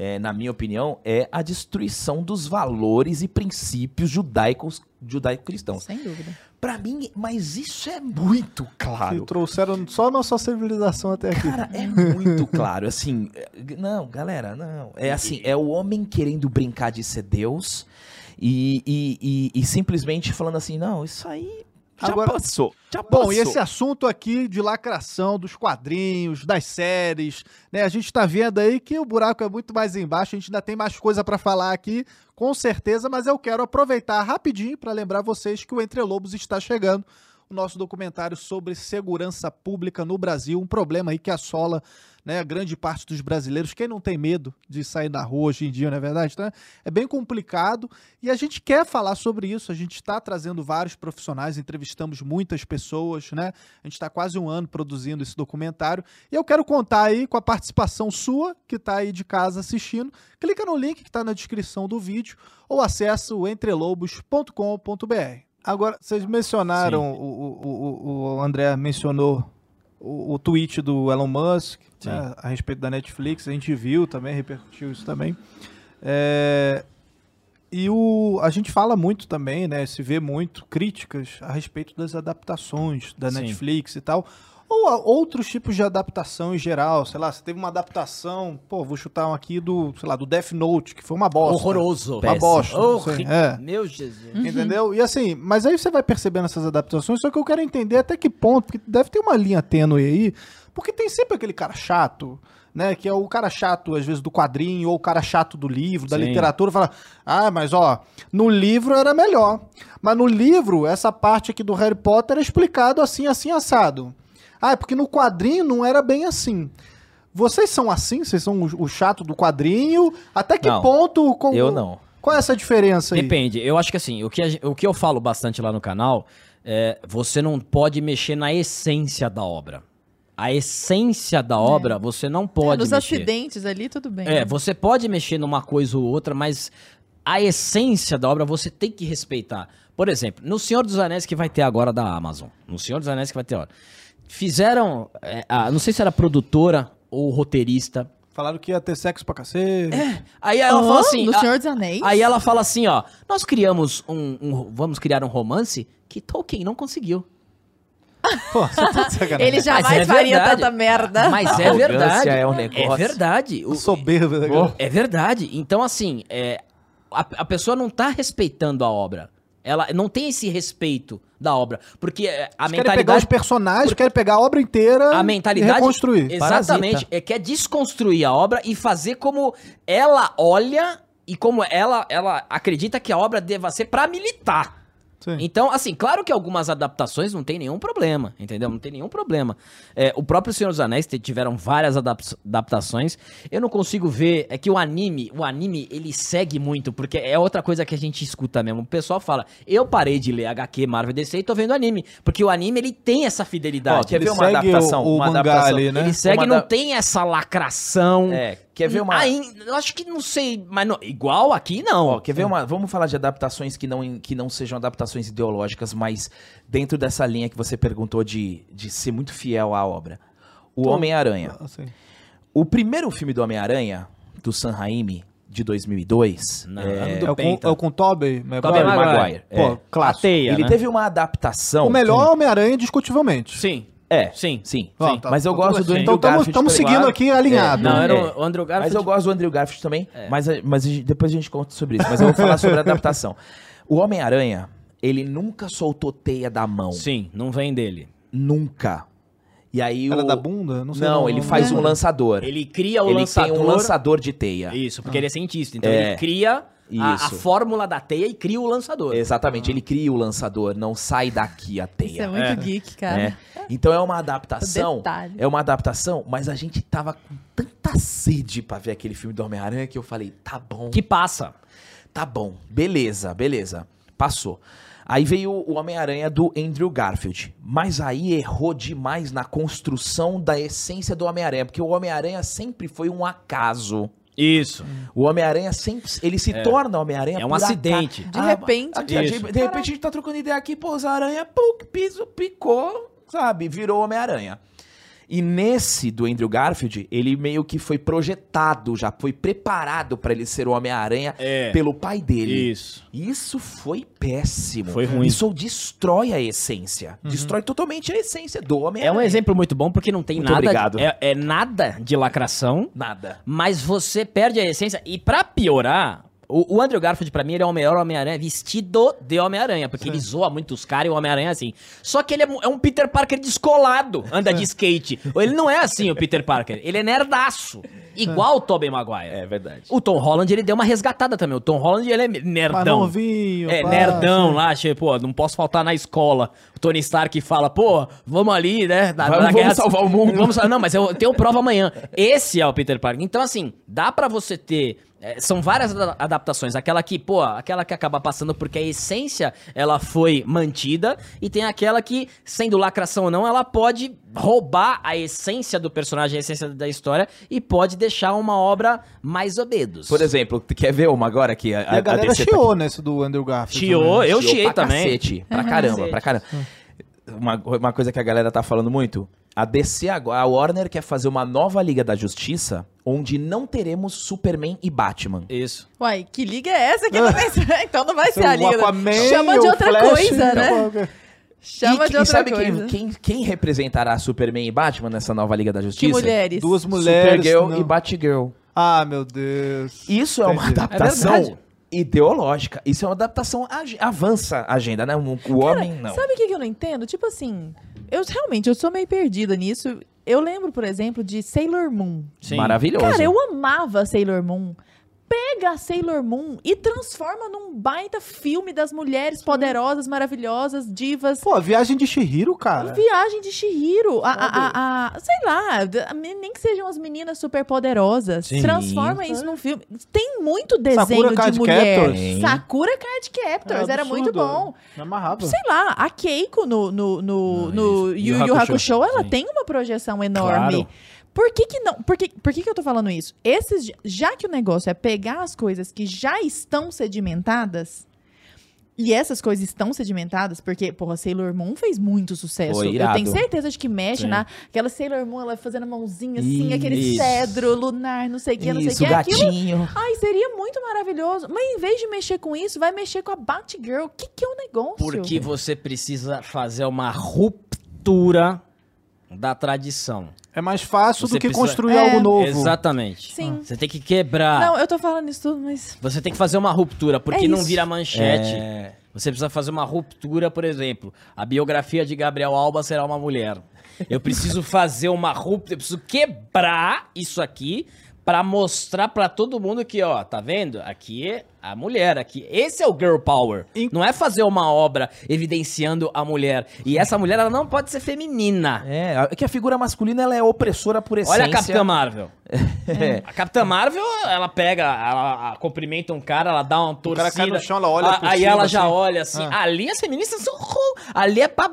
é, na minha opinião, é a destruição dos valores e princípios judaicos, judaico-cristãos. Sem dúvida. Pra mim, mas isso é muito Que claro. trouxeram só a nossa civilização até aqui. Cara, é muito claro. Assim, não, galera, não. É assim, é o homem querendo brincar de ser Deus e, e, e- e simplesmente falando assim, não, isso aí já Agora- passou. Já passou. Bom, e esse assunto aqui de lacração dos quadrinhos, das séries, né? A gente tá vendo aí que o buraco é muito mais embaixo, a gente ainda tem mais coisa pra falar aqui, com certeza, mas eu quero aproveitar rapidinho pra lembrar vocês que o Entre Lobos está chegando, o nosso documentário sobre segurança pública no Brasil, um problema aí que assola né, a grande parte dos brasileiros. Quem não tem medo de sair na rua hoje em dia, não é verdade? Então, é bem complicado e a gente quer falar sobre isso. A gente está trazendo vários profissionais, entrevistamos muitas pessoas, né? A gente está quase um ano produzindo esse documentário e eu quero contar aí com a participação sua que está aí de casa assistindo. Clica no link que está na descrição do vídeo ou acessa o entrelobos.com.br. Agora, vocês mencionaram, o, o, o, André mencionou o, o tweet do Elon Musk né, a respeito da Netflix, a gente viu também, repercutiu isso também. É, e o, a gente fala muito também, né? Se vê muito críticas a respeito das adaptações da Sim. Netflix e tal. Ou outros tipos de adaptação em geral. Sei lá, você teve uma adaptação, pô, vou chutar um aqui do, sei lá, do Death Note, que foi uma bosta. Horroroso. Uma bosta. não sei, Horri- é. Meu Jesus. Entendeu? E assim, mas aí você vai percebendo essas adaptações, só que eu quero entender até que ponto, porque deve ter uma linha tênue aí, porque tem sempre aquele cara chato, né? Que é o cara chato, às vezes, do quadrinho, ou o cara chato do livro, da Sim. literatura, fala, ah, mas ó, no livro era melhor. Mas no livro, essa parte aqui do Harry Potter é explicado assim, assim, assado. Ah, é porque no quadrinho não era bem assim. Vocês são assim? Vocês são o, o chato do quadrinho? Até que Não, ponto. com- Eu não. Qual é essa diferença aí? Depende. Eu acho que assim, o que, a o que eu falo bastante lá no canal é você não pode mexer na essência da obra. A essência da obra, você não É, pode nos mexer. acidentes ali, tudo bem. É, né? você pode mexer numa coisa ou outra, mas a essência da obra você tem que respeitar. Por exemplo, no Senhor dos Anéis que vai ter agora da Amazon. No Senhor dos Anéis que vai ter agora. Fizeram, é, a- não sei se era produtora ou roteirista. Falaram que ia ter sexo pra cacete. Aí ela fala assim, No a- Senhor dos Anéis? Aí ela fala assim, ó, nós criamos um, um- vamos criar um romance que Tolkien não conseguiu. Pô, você tá de sacanagem. Ele jamais é faria verdade. tanta merda. Mas é verdade. é um É negócio. verdade. O- soberba. cara? É verdade. Então, assim, é, a, a pessoa não tá respeitando a obra. Ela não tem esse respeito da obra. Porque é, a Eles querem pegar os mentalidade. personagens, querem pegar a obra inteira A mentalidade. e reconstruir. Exatamente. Parasita. É, quer desconstruir a obra e fazer como ela olha e como ela, ela acredita que a obra deva ser pra militar. Sim. Então, assim, claro que algumas adaptações não tem nenhum problema, entendeu? Não tem nenhum problema. É, o próprio Senhor dos Anéis tiveram várias adap- adaptações. Eu não consigo ver, é que o anime, o anime, ele segue muito, porque é outra coisa que a gente escuta mesmo. O pessoal fala, eu parei de ler HQ, Marvel, DC e tô vendo anime. Porque o anime, ele tem essa fidelidade. Ó, quer Ele ver uma segue adaptação? o- o uma mangá adaptação. ali, né? Ele segue Uma não da- tem essa lacração. É, quer ver uma. Aí, eu acho que não sei, mas não- igual aqui não. Ó, quer ver uma. Vamos falar de adaptações que não, que não sejam adaptações ideológicas, mas dentro dessa linha que você perguntou de, de ser muito fiel à obra. O Tô- Homem-Aranha. Assim. O primeiro filme do Homem-Aranha, do Sam Raimi, de 2002. Não, é, do É o, com, é o com Tobey Maguire? Tobey Maguire. Maguire. Pô, é. clássico. Teia, Ele né? teve uma adaptação. O melhor Homem-Aranha, indiscutivelmente. Sim, É, sim. sim. Ó, sim. tá- Mas eu tá gosto do assim. Andrew Então Garfield. estamos também. seguindo aqui alinhado. Não, era É. o Andrew Garfield. Mas eu gosto do Andrew Garfield também. É. Mas, mas depois a gente conta sobre isso. Mas eu vou falar sobre a adaptação. O Homem-Aranha, ele nunca soltou teia da mão. Sim, não vem dele. Nunca. E aí Ela o... da bunda? Não sei. Não, ele faz É. um lançador. Ele cria o Ele lançador. tem um lançador de teia. Isso, porque ele é cientista. Então É. ele cria a, a Isso. fórmula da teia e cria o lançador. Exatamente, ele cria o lançador, não sai daqui a Isso teia. é muito É. geek, cara. É. Então é uma adaptação. É uma adaptação, mas a gente tava com tanta sede pra ver aquele filme do Homem-Aranha que eu falei, tá bom. Que passa. Tá bom, beleza, beleza. Passou. Aí veio o Homem-Aranha do Andrew Garfield. Mas aí errou demais na construção da essência do Homem-Aranha. Porque o Homem-Aranha sempre foi um acaso. Isso. O Homem-Aranha sempre. Ele se torna Homem-Aranha É um por acidente. De repente. aqui, de, Isso. de repente a gente tá trocando ideia aqui, pô, os aranha, pum, piso, picou, sabe? Virou Homem-Aranha. E nesse do Andrew Garfield, ele meio que foi projetado, já foi preparado pra ele ser o Homem-Aranha É. pelo pai dele. Isso. Isso foi péssimo. Foi ruim. Isso destrói a essência. Destrói totalmente a essência do É Homem-Aranha. um exemplo muito bom porque não tem Muito nada. obrigado. É, é nada de lacração, Nada. mas você perde a essência. E pra piorar, o, o Andrew Garfield, pra mim, ele é o melhor Homem-Aranha vestido de Homem-Aranha, porque ele zoa muito os caras e o Homem-Aranha é assim. Só que ele é, é um Peter Parker descolado, anda de (laughs) skate. Ele não é assim, o Peter Parker. Ele é nerdaço. Igual o Tobey Maguire. É verdade. O Tom Holland, ele deu uma resgatada também. O Tom Holland, ele é nerdão. novinho. É, pá, nerdão assim. lá, che- pô, não posso faltar na escola. O Tony Stark fala, pô, vamos ali, né? na- Vamos- na vamos salvar o mundo. Vamos, não, mas eu tenho prova amanhã. Esse é o Peter Parker. Então, assim, dá pra você ter. É, são várias ada- adaptações. Aquela que, pô, aquela que acaba passando porque a essência ela foi mantida. E tem aquela que, sendo lacração ou não, ela pode roubar a essência do personagem, a essência da história, e pode deixar uma obra mais obedos. Por exemplo, tu quer ver uma agora que a, E a galera DC tá chiou nesse do Andrew Garfield. Chiou, também. eu chiei pra também. Cacete, pra caramba, pra caramba. Uma, uma coisa que a galera tá falando muito. A DC agora, a Warner quer fazer uma nova Liga da Justiça onde não teremos Superman e Batman. Isso. Uai, que liga é essa que (laughs) não tem? (laughs) Então não vai ser a liga. Aquaman, Chama de outra Flash, coisa, né? Chama e, de e outra sabe coisa. quem, quem, quem representará Superman e Batman nessa nova Liga da Que Justiça? mulheres. Duas mulheres. Supergirl não. e Batgirl. Ah, meu Deus. Isso é uma Entendi. adaptação É ideológica. Isso é uma adaptação avança a agenda, né? O, o homem não. Sabe o que, que eu não entendo? Tipo assim, eu realmente eu sou meio perdida nisso. Eu lembro, por exemplo, de Sailor Moon. Sim. Maravilhoso. Cara, eu amava Sailor Moon. Pega a Sailor Moon e transforma num baita filme das mulheres poderosas, maravilhosas, divas. Pô, a viagem de Shihiro, cara. Viagem de Shihiro. A, a, a- a- sei lá, nem que sejam as meninas super poderosas. Sim. Transforma isso num filme. Tem muito desenho Sakura de Card mulher. Captors. Sakura Card Captors. É era muito bom. Me amarrava. Sei lá, a Keiko no, no, no, no. Yu Yu Yu Hakusho. Hakusho, ela Sim. tem uma projeção enorme. Claro. Por que que não? Por que, por que que eu tô falando isso? Esses, já que o negócio é pegar as coisas que já estão sedimentadas, e essas coisas estão sedimentadas, porque, porra, Sailor Moon fez muito sucesso. Eu tenho certeza de que mexe Sim. na... Aquela Sailor Moon, ela fazendo a mãozinha assim, Isso. aquele cedro lunar, não sei o que, não sei o que. Aquilo gatinho. Ai, seria muito maravilhoso. Mas em vez de mexer com isso, vai mexer com a Batgirl. O que, que é o negócio? Porque você precisa fazer uma ruptura da tradição. É mais fácil Você do que precisa- construir É. algo novo. Exatamente. Sim. Você tem que quebrar. Não, eu tô falando isso tudo, mas... Você tem que fazer uma ruptura, porque É não isso. vira manchete. É. Você precisa fazer uma ruptura, por exemplo. A biografia de Gabriel Alba será uma mulher. Eu preciso (laughs) fazer uma ruptura, eu preciso quebrar isso aqui pra mostrar pra todo mundo que, ó, tá vendo? Aqui é a mulher, aqui. Esse é o girl power. In- Não é fazer uma obra evidenciando a mulher. E essa mulher, ela não pode ser feminina. É, a- que a figura masculina ela é opressora por essência. Olha a Capitã Marvel. É. A Capitã Marvel, ela pega, ela, cumprimenta um cara, ela dá uma torcida. cara cai no chão, ela olha a- Aí cima, ela já assim. olha assim. Ah. Ali as feministas são. Ali é pra.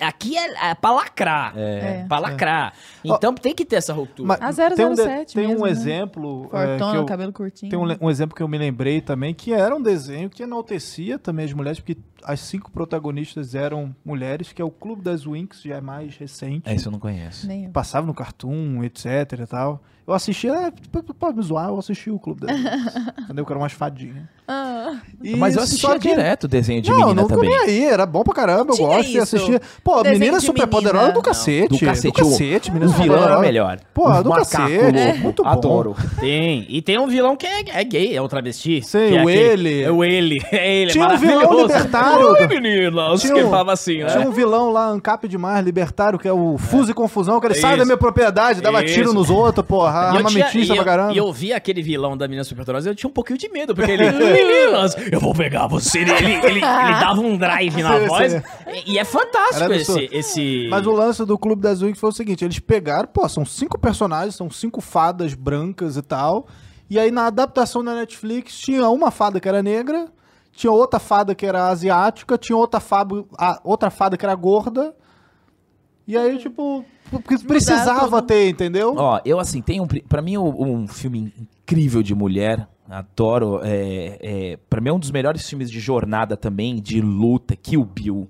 Aqui é, é pra lacrar. É. Pra lacrar. Então tem que ter essa ruptura. Mas A tem um, de- 007 tem um mesmo, né? exemplo. é, Fortona, que eu- cabelo curtinho. Tem um, um exemplo que eu me lembrei também, que era um desenho que enaltecia também as mulheres, porque as cinco protagonistas eram mulheres, que é o Clube das Winx, já é mais recente. É, isso eu não conheço. Nem eu. Passava no Cartoon, etc e tal. Eu assistia, é, p- pode me zoar, eu assisti o Clube das Winx. (laughs) entendeu? Que era umas fadinhas. Ah, E Mas eu assistia que- direto desenho de não, menina não também. nem aí, era bom pra caramba, eu Tinha gosto e isso. assistia tinha. Pô, Desenho menina de super poderosa do cacete. Do cacete, Do o- cacete, menina O super vilão era melhor. O do macaco cacete. louco. Muito bom. Adoro. Tem. E tem um vilão que é, é gay, é o travesti. Sei, é o ele. É o ele. (laughs) É ele, Tinha é um vilão maravilhoso. Libertário. Oi, meninas. Tinha um- assim, né? Tinha um vilão lá, Ancap demais, libertário, que é o Fuso e Confusão, que ele sai da minha propriedade, dava Isso. tiro nos outros, porra, E armamentista e, pra caramba. e eu vi aquele vilão da Menina Superpoderosa, eu tinha um pouquinho de medo, porque ele... (laughs) Meninas, eu vou pegar você. Ele, ele, ele- ele dava um drive na (laughs) Sim, voz. sim. E, e é fantástico esse, esse... Mas o lance do Clube das Winx foi o seguinte: eles pegaram, pô, são cinco personagens, são cinco fadas brancas e tal. E aí na adaptação da Netflix tinha uma fada que era negra, tinha outra fada que era asiática, tinha outra fada, a- outra fada que era gorda. E aí, tipo, porque precisava tudo. ter, entendeu? Ó, eu assim, tem um. Pra mim, um, um filme incrível de mulher. Adoro. É, é, pra mim é um dos melhores filmes de jornada também, de luta, Kill Bill,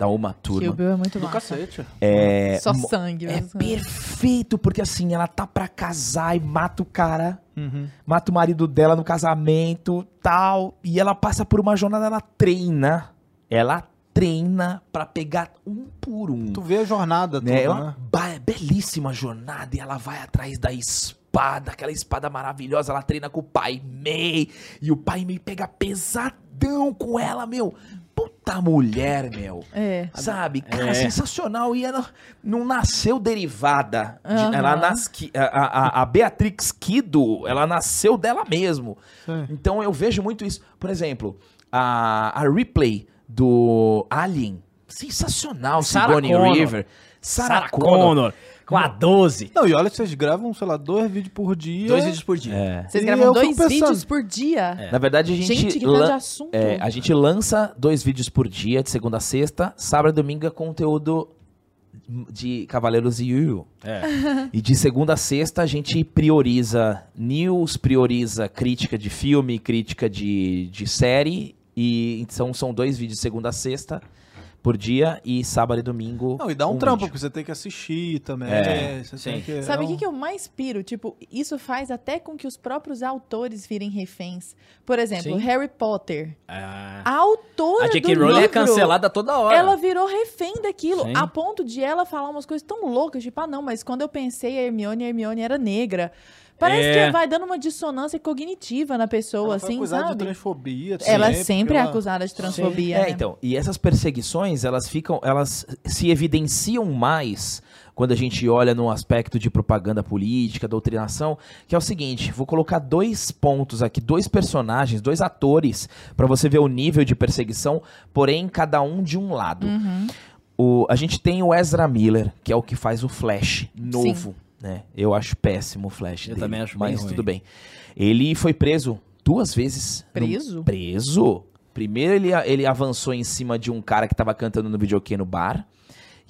da Uma Turma. Kill Bill é muito massa. Cacete. É, Só sangue. É mesmo. perfeito, porque assim, ela tá pra casar e mata o cara, Uhum. mata o marido dela no casamento, tal, e ela passa por uma jornada, ela treina, ela treina pra pegar um por um. Tu vê a jornada toda, né? É né? uma ba- belíssima jornada e ela vai atrás da espada, aquela espada maravilhosa, ela treina com o pai Mei, e o pai Mei pega pesadão com ela, meu. Puta mulher, meu. É. Sabe? Cara, É. sensacional. E ela não nasceu derivada. de- ela nasce, a, a, a Beatrix Kido, ela nasceu dela mesmo. Sim. Então eu vejo muito isso. Por exemplo, a, a replay do Alien. Sensacional, Sarah Sigourney Connor. River. Sarah, Sarah Connor. Connor, com a 12. Não, e olha que vocês gravam, sei lá, dois vídeos por dia. Dois vídeos por dia. É. Vocês E gravam eu dois fico pensando- vídeos por dia. Na verdade, a gente, Gente, que lan- assunto. é, a gente lança dois vídeos por dia, de segunda a sexta. Sábado e domingo é conteúdo de Cavaleiros e Yu. É. E de segunda a sexta a gente prioriza news, prioriza crítica de filme, crítica de, de série. E então são dois vídeos de segunda a sexta por dia e sábado e domingo. Não, e dá um, trampo, vídeo. porque você tem que assistir também. É, tem que, Sabe é o que, um- que eu mais piro? Tipo, isso faz até com que os próprios autores virem reféns. Por exemplo, Sim. Harry Potter. Ah. A autora A J.K. Rowling é livro, cancelada toda hora. Ela virou refém daquilo, Sim. a ponto de ela falar umas coisas tão loucas, tipo, ah, não, mas quando eu pensei a Hermione, a Hermione era negra. Parece É. que vai dando uma dissonância cognitiva na pessoa, Ela foi assim, acusada de sabe? transfobia. Ela sempre é ela- acusada de transfobia. É, né? então, e essas perseguições, elas ficam, elas se evidenciam mais quando a gente olha no aspecto de propaganda política, doutrinação, que é o seguinte, vou colocar dois pontos aqui, dois personagens, dois atores, pra você ver o nível de perseguição, porém cada um de um lado. Uhum. O, a gente tem o Ezra Miller, que é o que faz o Flash novo, né? Eu acho péssimo o Flash Eu dele, também acho bem mas ruim. tudo bem. Ele foi preso duas vezes. no- Preso? preso. Primeiro ele, ele avançou em cima de um cara que tava cantando no videokê no bar.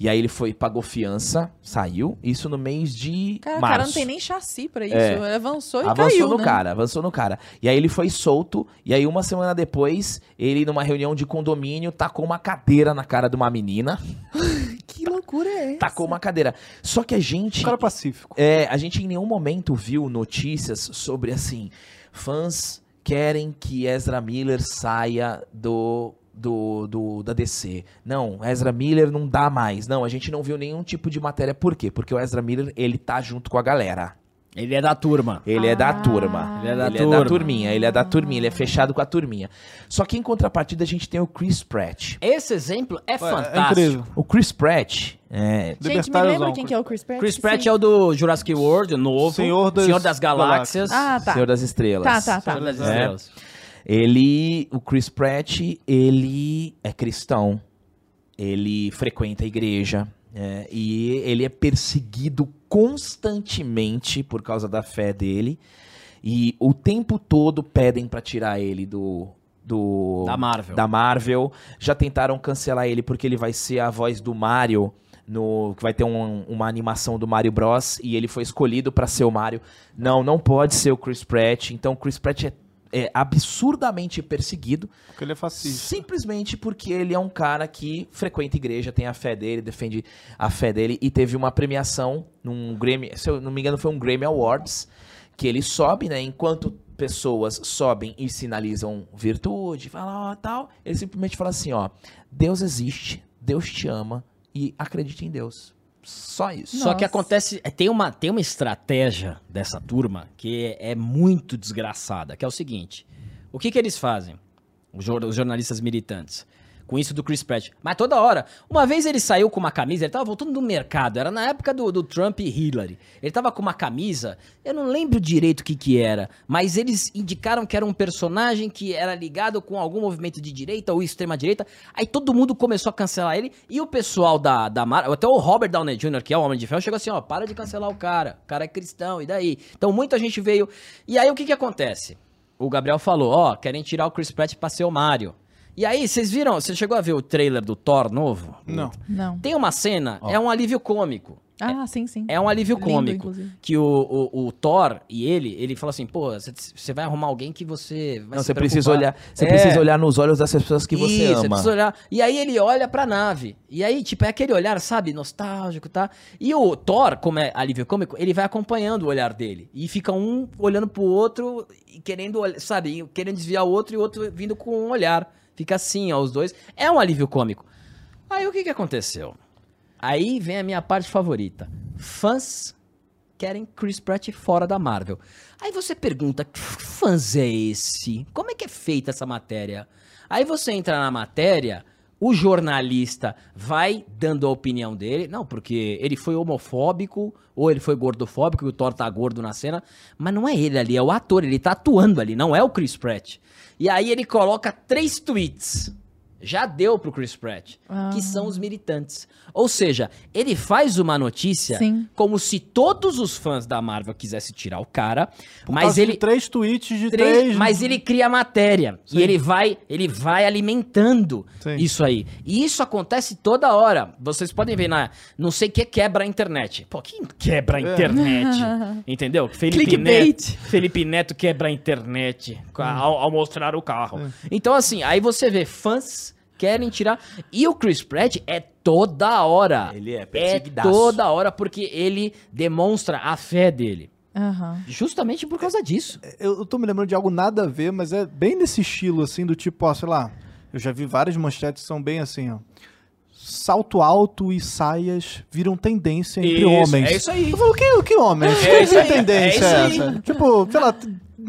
E aí ele foi, pagou fiança, saiu. Isso no mês de Cara, o março. cara não tem nem chassi pra isso. É. Avançou e Avançou caiu, no né? cara, avançou no cara. E aí ele foi solto, e aí uma semana depois, ele numa reunião de condomínio, tacou uma cadeira na cara de uma menina. (laughs) Que loucura é essa? Tacou uma cadeira. Só que a gente... Um cara pacífico. É, a gente em nenhum momento viu notícias sobre assim, fãs querem que Ezra Miller saia do, do, do- da DC. Não, Ezra Miller não dá mais. Não, a gente não viu nenhum tipo de matéria. Por quê? Porque o Ezra Miller, ele tá junto com a galera. Ele é da turma. Ele é da Ah. turma. Ele é da ele é turma. da turminha, ele é da turminha, ele é fechado com a turminha. Só que em contrapartida a gente tem o Chris Pratt. Esse exemplo é É fantástico. incrível. O Chris Pratt, é, Gente, me lembra quem que é o Chris Pratt? Chris Pratt Sim. é o do Jurassic World, novo. Senhor das das Galáxias. Ah, tá. Senhor das Estrelas. Tá, tá, tá. Senhor das É. Estrelas. Ele, o Chris Pratt, ele é cristão, ele frequenta a igreja é, e ele é perseguido constantemente por causa da fé dele e o tempo todo pedem pra tirar ele do do Da Marvel. da Marvel. Já tentaram cancelar ele porque ele vai ser a voz do Mario no que vai ter um- uma animação do Mario Bros e ele foi escolhido pra ser o Mario. Não, não pode ser o Chris Pratt. Então o Chris Pratt é, é absurdamente perseguido Porque ele é fascista. simplesmente porque ele é um cara que frequenta a igreja, tem a fé dele, defende a fé dele e teve uma premiação num Grammy, se eu não me engano foi um Grammy Awards, que ele sobe, né, enquanto pessoas sobem e sinalizam virtude, falam ó, tal, ele simplesmente fala assim, ó, Deus existe, Deus te ama, e acredite em Deus. Só isso. Só que Nossa. acontece, é, tem uma, tem uma estratégia dessa turma que é, é muito desgraçada, que é o seguinte: o que, que eles fazem, os jornalistas militantes, com isso do Chris Pratt? Mas toda hora, uma vez ele saiu com uma camisa, ele tava voltando do mercado, era na época do, do Trump e Hillary. Ele tava com uma camisa, eu não lembro direito o que que era, mas eles indicaram que era um personagem que era ligado com algum movimento de direita ou extrema direita. Aí todo mundo começou a cancelar ele e o pessoal da, da Marvel, até o Robert Downey Jr., que é o Homem de Ferro, chegou assim, ó, para de cancelar o cara, o cara é cristão, e daí? Então muita gente veio. E aí o que que acontece? O Gabriel falou, ó, querem tirar o Chris Pratt pra ser o Mario. E aí, vocês viram, você chegou a ver o trailer do Thor novo? Não. Não. Tem uma cena, é um alívio cômico. Ah, sim, sim. É um alívio Lindo, cômico. inclusive. Que o, o, o Thor e ele, ele falou assim, pô, você- você vai arrumar alguém que você vai Não, se você precisa preocupar." olhar, você É. precisa olhar nos olhos das pessoas que você Isso, ama. precisa olhar. E aí ele olha pra nave. E aí, tipo, é aquele olhar, sabe, nostálgico, tá? E o Thor, como é alívio cômico, ele vai acompanhando o olhar dele. E fica um olhando pro outro e querendo, sabe, querendo desviar o outro e o outro vindo com um olhar. Fica assim, ó, os dois. É um alívio cômico. Aí o que que aconteceu? Aí vem a minha parte favorita. Fãs querem Chris Pratt fora da Marvel. Aí você pergunta, que fãs é esse? Como é que é feita essa matéria? Aí você entra na matéria, o jornalista vai dando a opinião dele, não, porque ele foi homofóbico ou ele foi gordofóbico, e o Thor tá gordo na cena, mas não é ele ali, é o ator, ele tá atuando ali, não é o Chris Pratt. E aí ele coloca três tweets. Já deu pro Chris Pratt, que são os militantes. Ou seja, ele faz uma notícia Sim. como se todos os fãs da Marvel quisessem tirar o cara, Por mas ele três tweets de três- três. mas ele cria matéria Sim. e ele vai, ele vai alimentando Sim. isso aí. E isso acontece toda hora. Vocês podem ver na, não sei o que quebra a internet. Pô, quem quebra a É. internet? (laughs) Entendeu? Felipe Clickbait. Neto, Felipe Neto quebra a internet ao, ao mostrar o carro. É. Então assim, aí você vê fãs querem tirar e o Chris Pratt é toda hora. Ele é é perseguidaço. toda hora porque ele demonstra a fé dele. Aham. Justamente por causa disso. Eu, eu tô me lembrando de algo nada a ver, mas é bem nesse estilo, assim, do tipo, ó, sei lá. Eu já vi várias manchetes que são bem assim, ó. Salto alto e saias viram tendência entre Isso, homens. é isso aí. Eu falo, que, que homens? É que isso aí, tendência é é, isso essa? Tipo, sei lá,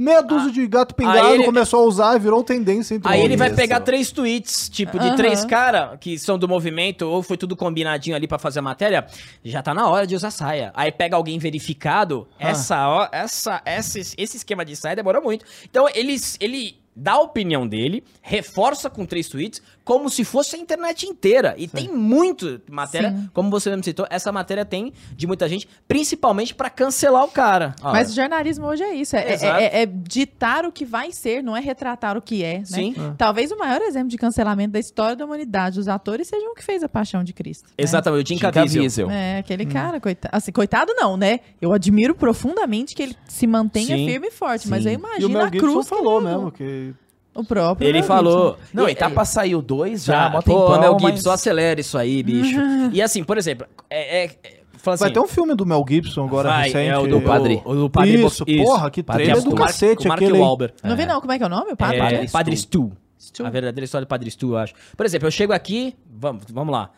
meia dúzia de gato pingado ele- começou a usar e virou tendência entre Aí ele vai Isso. pegar três tweets, tipo, de três caras que são do movimento, ou foi tudo combinadinho ali pra fazer a matéria, já tá na hora de usar saia. Aí pega alguém verificado, Ah. essa, ó, essa, essa, esse esquema de saia demora muito. Então ele, ele dá a opinião dele, reforça com três tweets, como se fosse a internet inteira. E tem muito matéria, Sim. como você mesmo citou, essa matéria tem de muita gente, principalmente pra cancelar o cara. Ó, Mas o jornalismo hoje é isso. É, é- é- é ditar o que vai ser, não é retratar o que é. Né? Sim. Talvez o maior exemplo de cancelamento da história da humanidade, os atores, sejam o que fez a paixão de Cristo. né? Exatamente, o Jim Caviezel. É, aquele cara, coitado. Assim, coitado não, né? Eu admiro profundamente que ele se mantenha Sim, firme e forte, mas sim. eu E o imagino Mel a cruz. que falou ele levou. mesmo que... O próprio. Ele falou. Gibson. Não, e tá e- pra sair o 2 já, Já, pô, tempão, Mel mas- Gibson, acelera isso aí, bicho. (laughs) e assim, por exemplo, é, é, é, fala Vai assim, ter um filme do Mel Gibson agora vai, recente. é o do o Padre. O, do padre Isso, Bo- porra, que Padre trailer do cacete o Mark aquele. Wahlberg. Não vi não, como é que é o nome? O padre? É, Padre Padre Stu. Stu. A verdadeira história do Padre Stu, eu acho. Por exemplo, eu chego aqui, vamos, vamos lá.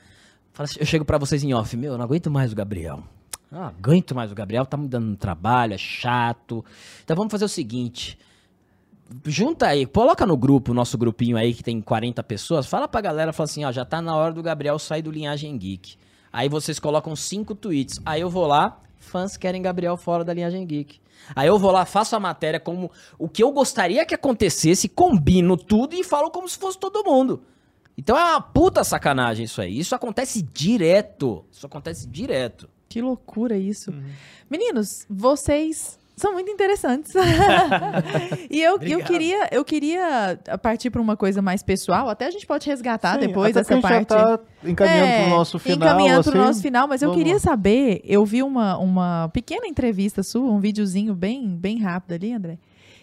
Assim, Eu chego pra vocês em off, meu, eu não aguento mais o Gabriel. Não aguento mais o Gabriel, tá me dando um trabalho, é chato. Então vamos fazer o seguinte. Junta aí, coloca no grupo, nosso grupinho aí que tem 40 pessoas, fala pra galera, fala assim, ó, já tá na hora do Gabriel sair do Linhagem Geek. Aí vocês colocam cinco tweets. Aí eu vou lá, fãs querem Gabriel fora da Linhagem Geek. Aí eu vou lá, faço a matéria como o que eu gostaria que acontecesse, combino tudo e falo como se fosse todo mundo. Então é uma puta sacanagem isso aí. Isso acontece direto. Isso acontece direto. Que loucura isso. Uhum. Meninos, vocês são muito interessantes. (laughs) e eu, eu, queria, eu queria partir para uma coisa mais pessoal. Até a gente pode resgatar Sim, depois essa porque a gente parte. já tá encaminhando É, pro nosso final. Encaminhando assim, pro nosso final, mas eu vamos queria lá. saber, eu vi uma, uma pequena entrevista sua, um videozinho bem, bem rápido ali, André,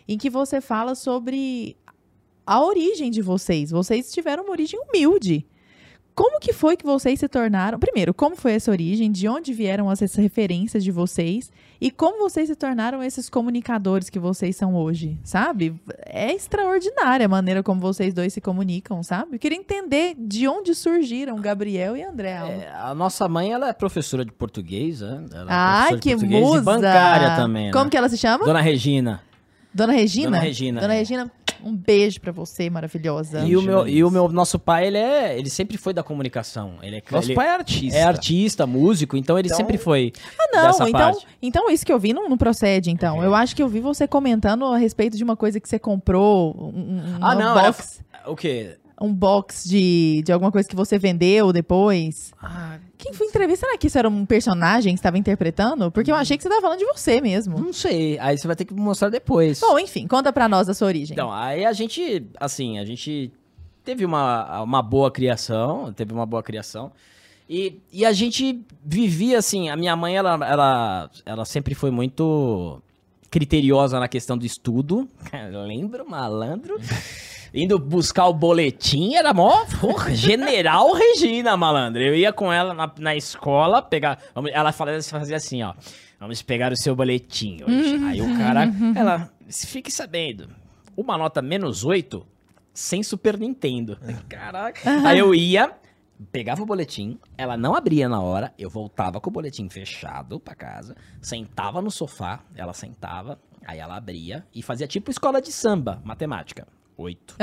em que você fala sobre a origem de vocês. Vocês tiveram uma origem humilde. Como que foi que vocês se tornaram? Primeiro, como foi essa origem? De onde vieram essas referências de vocês? E como vocês se tornaram esses comunicadores que vocês são hoje, sabe? É extraordinária a maneira como vocês dois se comunicam, sabe? Eu queria entender de onde surgiram Gabriel e André. É, a nossa mãe, ela é professora de português, né? Ela é Ai, professora de que musa! E bancária também, Como né? que ela se chama? Dona Regina. Dona Regina? Dona Regina, Dona é. Regina, um beijo pra você, maravilhosa. E o, meu, e o meu nosso pai, ele é, ele sempre foi da comunicação. Ele é, Nosso ele pai é artista. é artista, músico, então ele Então- sempre foi Ah, não, dessa então, parte. então isso que eu vi não, não procede, então. Eu acho que eu vi você comentando a respeito de uma coisa que você comprou, um, um- Ah, não, era- box, O quê? Um box de, de alguma coisa que você vendeu depois. Ah, Quem foi entrevista? Será que isso era um personagem que você estava interpretando? Porque eu achei que você estava falando de você mesmo. não sei. Aí você vai ter que mostrar depois. Bom, enfim, conta pra nós a sua origem. Então, aí a gente, assim, a gente teve uma, uma boa criação, teve uma boa criação. E, e a gente vivia assim, a minha mãe, ela, ela, ela sempre foi muito criteriosa na questão do estudo. (laughs) Lembro, malandro. Indo buscar o boletim, era mó porra, (laughs) General Regina, malandro. Eu ia com ela na, na escola, pegar. Ela fazia, fazia assim, ó. Vamos pegar o seu boletim hoje. Aí o cara. Ela, fique sabendo, uma nota menos 8 sem Super Nintendo. Caraca. Aí eu ia, pegava o boletim, ela não abria na hora, eu voltava com o boletim fechado pra casa, sentava no sofá, ela sentava, aí ela abria e fazia tipo escola de samba, matemática. 8.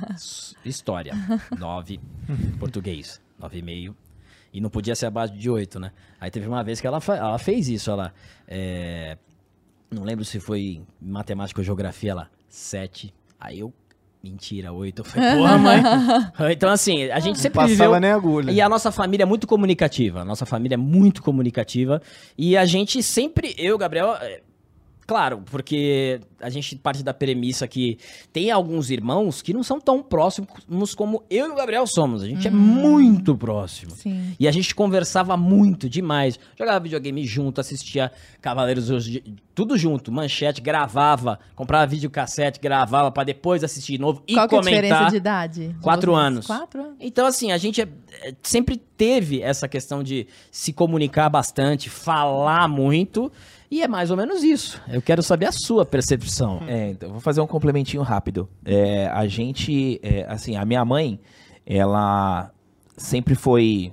(laughs) História, 9. Português, 9,5. E não podia ser abaixo de 8, né? Aí teve uma vez que ela, fa- ela fez isso, ela... é, não lembro se foi matemática ou geografia, ela, 7. Aí eu, mentira, 8. Eu falei, porra, (laughs) mãe. então, assim, a gente sempre viveu... Passava nem agulha. E a nossa família é muito comunicativa. A nossa família é muito comunicativa. E a gente sempre, eu, Gabriel, é, claro, porque a gente parte da premissa que tem alguns irmãos que não são tão próximos como eu e o Gabriel somos. A gente é muito próximo. Sim. E a gente conversava muito demais. Jogava videogame junto, assistia Cavaleiros tudo junto, manchete, gravava, comprava videocassete, gravava pra depois assistir de novo e Qual é a comentar. diferença de idade? de Quatro anos. Quatro anos? Então, assim, a gente é- é- sempre teve essa questão de se comunicar bastante, falar muito, e é mais ou menos isso. Eu quero saber a sua percepção. É, então, vou fazer um complementinho rápido. É, a gente, é, assim, a minha mãe, ela sempre foi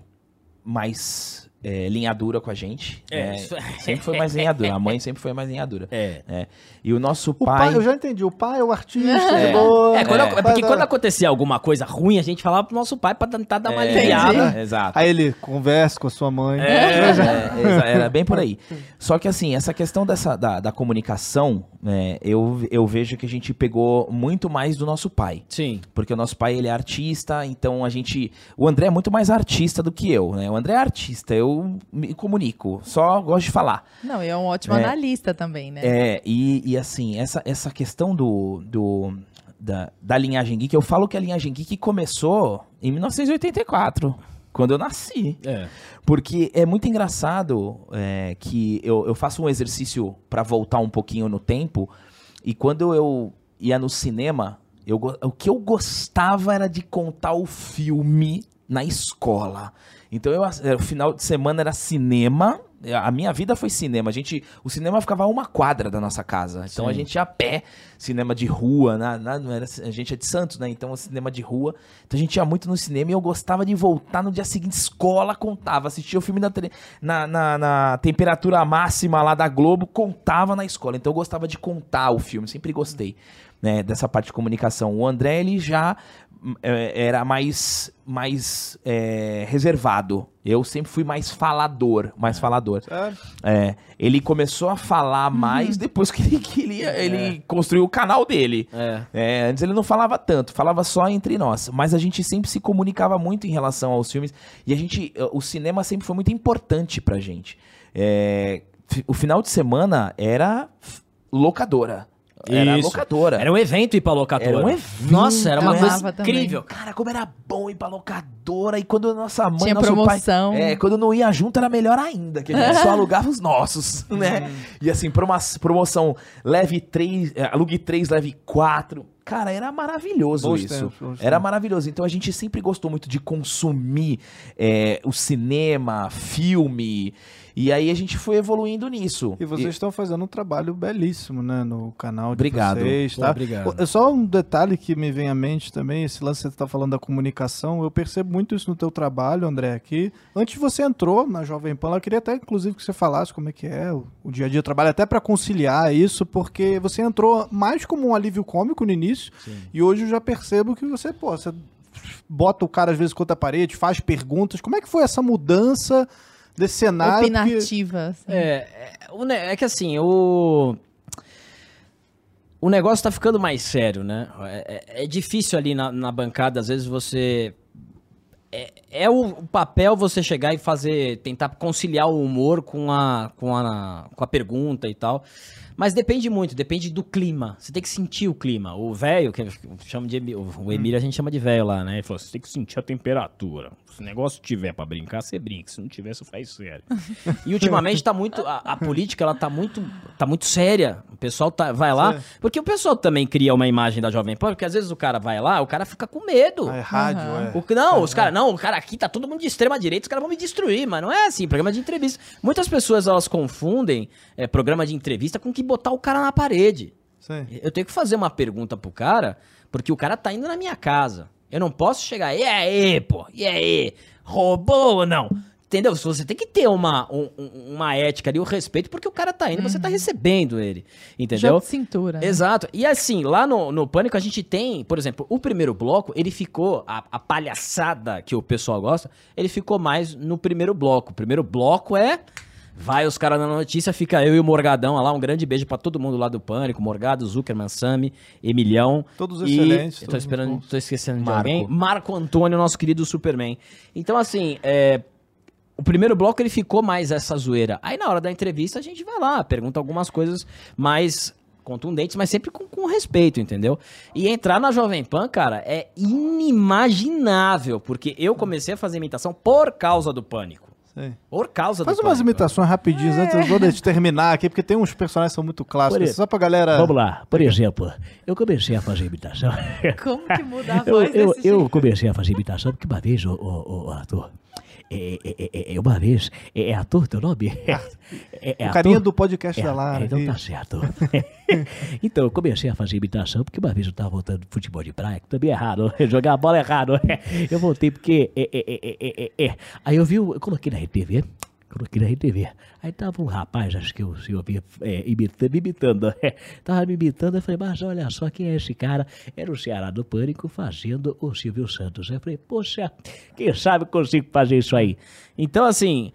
mais é, linha dura com a gente. É, né? isso- Sempre foi mais linha dura. A mãe sempre foi mais linha dura. É. né? E o nosso O pai... pai, eu já entendi. O pai é o artista, É. de boa. É, quando, é pai porque quando acontecia alguma coisa ruim, a gente falava pro nosso pai pra tentar dar uma É, aliviada. Exato. Aí ele conversa com a sua mãe. É, era bem por aí. Só que assim, essa questão dessa, da, da comunicação, né, eu, eu vejo que a gente pegou muito mais do nosso pai. Sim. Porque o nosso pai, ele é artista, então a gente... O André é muito mais artista do que eu, né? O André é artista, eu me comunico, só gosto de falar. Não, e é um ótimo É. analista também, né? É, e, e assim, essa, essa questão do, do, da, da linhagem geek, eu falo que a linhagem geek começou em 1984, quando eu nasci. É. Porque é muito engraçado é, que eu, eu faço um exercício pra voltar um pouquinho no tempo, e quando eu ia no cinema, eu, o que eu gostava era de contar o filme na escola. Então, eu, é, o final de semana era cinema. é, A minha vida foi cinema. A gente, o cinema ficava a uma quadra da nossa casa. Então a Sim. gente ia a pé, cinema de rua. Na, na- não era, a gente é de Santos, né? Então cinema de rua. Então a gente ia muito no cinema e eu gostava de voltar no dia seguinte, escola, contava. Assistia o filme na, na, na, temperatura máxima lá da Globo, contava na escola. Então eu gostava de contar o filme, sempre gostei né, dessa parte de comunicação. O André, ele já era mais, mais é, reservado. Eu sempre fui mais falador, mais falador. Sério? É, ele começou a falar mais depois que ele, que ele, ele construiu o canal dele. É. É, antes ele não falava tanto, falava só entre nós. Mas a gente sempre se comunicava muito em relação aos filmes. E a gente. O cinema sempre foi muito importante pra gente. É, o final de semana era locadora. Era Isso. locadora. Era um evento ir pra locadora. Era um evento. Nossa, era uma Eu coisa amava também. incrível. Cara, como era bom ir pra locadora. e quando a nossa mãe, Tinha nosso promoção. pai... É, quando não ia junto era melhor ainda, que a gente só (laughs) alugava os nossos, né? E assim, promoção leve 3, alugue 3, leve 4. Cara, era maravilhoso Bons isso. era tempos. maravilhoso. Então a gente sempre gostou muito de consumir é, o cinema, filme. E aí a gente foi evoluindo nisso. E vocês estão fazendo um trabalho belíssimo, né, no canal de Obrigado. vocês, tá? obrigado. É Só um detalhe que me vem à mente também, esse lance que você tá falando da comunicação, eu percebo muito isso no teu trabalho, André, aqui. Antes você entrou na Jovem Pan, eu queria até, inclusive, que você falasse como é que é o, o dia a dia do trabalho, até pra conciliar isso, porque você entrou mais como um alívio cômico no início, e hoje eu já percebo que você, pô, você bota o cara às vezes contra a parede, faz perguntas. Como é que foi essa mudança desse cenário? Opinativa. assim. É, é, é que assim, o. O negócio tá ficando mais sério, né? É, é- é difícil ali na, na bancada, às vezes você. É, é o, o papel você chegar e fazer. tentar conciliar o humor com a, com a, com a pergunta e tal. Mas depende muito, depende do clima. Você tem que sentir o clima. O velho, que eu chamo de o Emílio a gente chama de velho lá, né? Ele falou: você tem que sentir a temperatura. Se o negócio tiver pra brincar, você brinca. Se não tiver, você faz sério. (laughs) E ultimamente tá muito. A, a política ela tá muito. tá muito séria. O pessoal tá, vai lá. Porque o pessoal também cria uma imagem da Jovem Pan, porque às vezes o cara vai lá, o cara fica com medo. Ah, é rádio, Aham. é. O não, os caras, não, o cara aqui tá todo mundo de extrema direita, os caras vão me destruir, mas não é assim, programa de entrevista. Muitas pessoas elas confundem é, programa de entrevista com que botar o cara na parede. Sim. Eu tenho que fazer uma pergunta pro cara, porque o cara tá indo na minha casa. Eu não posso chegar, e aí, pô, e aí, roubou ou não? Entendeu? Você tem que ter uma, um- um- uma ética ali, o respeito, porque o cara tá indo, você tá recebendo ele. Entendeu? Jogo de cintura. né? Exato. E assim, lá no, no Pânico a gente tem, por exemplo, o primeiro bloco, ele ficou, a, a palhaçada que o pessoal gosta, ele ficou mais no primeiro bloco. O primeiro bloco é. Vai os caras na notícia, fica eu e o Morgadão lá. Um grande beijo pra todo mundo lá do Pânico: Morgado, Zuckerman, Sami, Emilhão. Todos e- excelentes, Eu tô todos esperando, tô esquecendo de Marco. alguém. Marco Antônio, nosso querido Superman. Então, assim, é, o primeiro bloco ele ficou mais essa zoeira. Aí na hora da entrevista a gente vai lá, pergunta algumas coisas mais contundentes, mas sempre com, com respeito, entendeu? E entrar na Jovem Pan, cara, é inimaginável, porque eu comecei a fazer imitação por causa do pânico. Sim. Por causa Faz do umas pânico. imitações rapidinhas antes eu vou de terminar aqui, porque tem uns personagens que são muito clássicos. Por Só pra galera. Vamos lá, por exemplo, eu comecei a fazer imitação. Como que muda a Eu, voz eu, desse eu jeito? comecei a fazer imitação porque uma vez, o, o, o ator, é, é, é, é, uma vez, é, é ator teu nome? É, (laughs) é o carinha do podcast É, da Lara. então tá certo. (laughs) então, eu comecei a fazer imitação porque uma vez eu tava voltando do futebol de praia, que também é errado, (laughs) jogar a bola é errado. Eu voltei porque. É, é, é, é, é, é. Aí eu vi, eu coloquei na RTV. Coloquei na RTV. Aí tava um rapaz, acho que eu, se eu via é, imitando, me imitando. (laughs) tava me imitando, eu falei, mas olha só quem é esse cara. Era o Ceará do Pânico fazendo o Silvio Santos. Eu falei, poxa, quem sabe consigo fazer isso aí. Então, assim,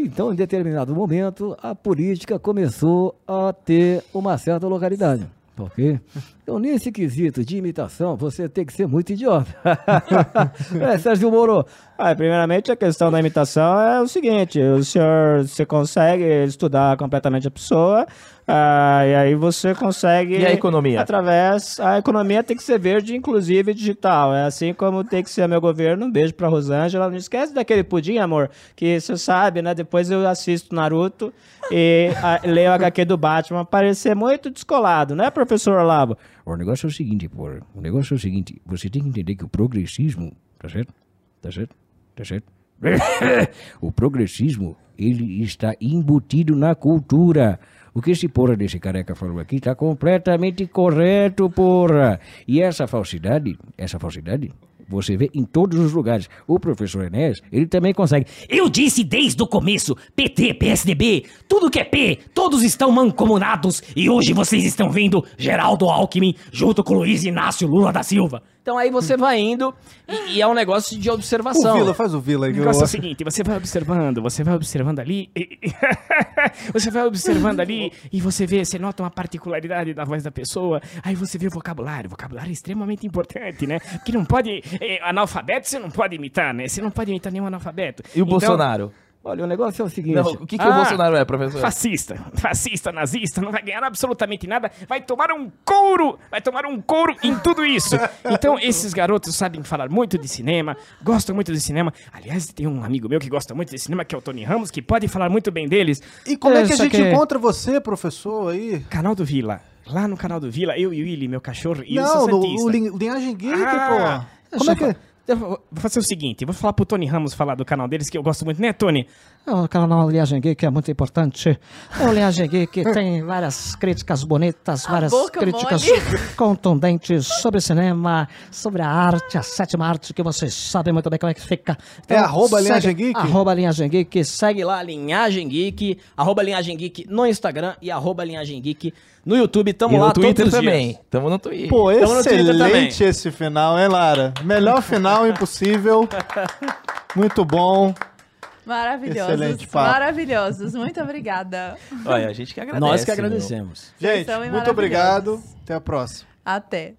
Então, em determinado momento, a política começou a ter uma certa localidade. Ok? Então, nesse quesito de imitação, você tem que ser muito idiota. (laughs) é, Sérgio Moro. Ah, primeiramente, a questão da imitação é o seguinte: o senhor você consegue estudar completamente a pessoa, ah, e aí você consegue. E a economia? Através. A economia tem que ser verde, inclusive digital. É assim como tem que ser meu governo. Um beijo pra Rosângela. Não esquece daquele pudim, amor, que você sabe, né? Depois eu assisto Naruto e ah, leio o HQ do Batman. Parecer muito descolado, né, professor Olavo? O negócio é o seguinte, pô. O negócio é o seguinte. Você tem que entender que o progressismo. Tá certo? Tá certo? Tá certo? (laughs) o progressismo, ele está embutido na cultura. O que esse porra desse careca falou aqui está completamente correto, porra. E essa falsidade, essa falsidade, você vê em todos os lugares. O professor Enéas, ele também consegue. Eu disse desde o começo: PT, PSDB, tudo que é P, todos estão mancomunados e hoje vocês estão vendo Geraldo Alckmin junto com Luiz Inácio Lula da Silva. Então aí você vai indo e, e é um negócio de O observação. Vila, faz o Vila aí. O que eu- negócio é o seguinte, você vai observando, você vai observando ali, e- (laughs) você vai observando ali e você vê, você nota uma particularidade da voz da pessoa, aí você vê o vocabulário, o vocabulário é extremamente importante, né? Porque não pode, eh, analfabeto você não pode imitar, né? Você não pode imitar nenhum analfabeto. E o Então, Bolsonaro? Olha, o negócio é o seguinte. Não, o que, que o Ah, Bolsonaro é, professor? Fascista, fascista, nazista, não vai ganhar absolutamente nada, vai tomar um couro, vai tomar um couro em tudo isso. Então, esses garotos sabem falar muito de cinema, gostam muito de cinema. Aliás, tem um amigo meu que gosta muito de cinema, que é o Tony Ramos, que pode falar muito bem deles. E como é que a gente aqui- encontra você, professor, aí? Canal do Vila. Lá no canal do Vila, eu e o Willy, meu cachorro, e Não, no, santista. o Lin- Linhagem Geek, Ah, pô. Como é que... Eu vou fazer o seguinte, vou falar pro Tony Ramos falar do canal deles, que eu gosto muito, né, Tony? O canal Linhagem Geek é muito importante. O Linhagem Geek (laughs) tem várias críticas bonitas, várias críticas mole. (laughs) contundentes sobre cinema, sobre a arte, a sétima arte, que vocês sabem muito bem como é que fica. É arroba segue- Linhagem Geek? Arroba Linhagem Geek. Segue lá, Linhagem Geek, arroba Linhagem Geek no Instagram e arroba Linhagem Geek no YouTube. Tamo E lá no Twitter todos os também. dias. Tamo no Twitter. Pô, Tamo no Twitter excelente esse final, hein, Lara? Melhor final (laughs) impossível. Muito bom. Maravilhosos. Excelente papo. Maravilhosos. Muito obrigada. Olha, a gente que agradece. Nós que meu. agradecemos. Gente, são muito obrigado. Até a próxima. Até.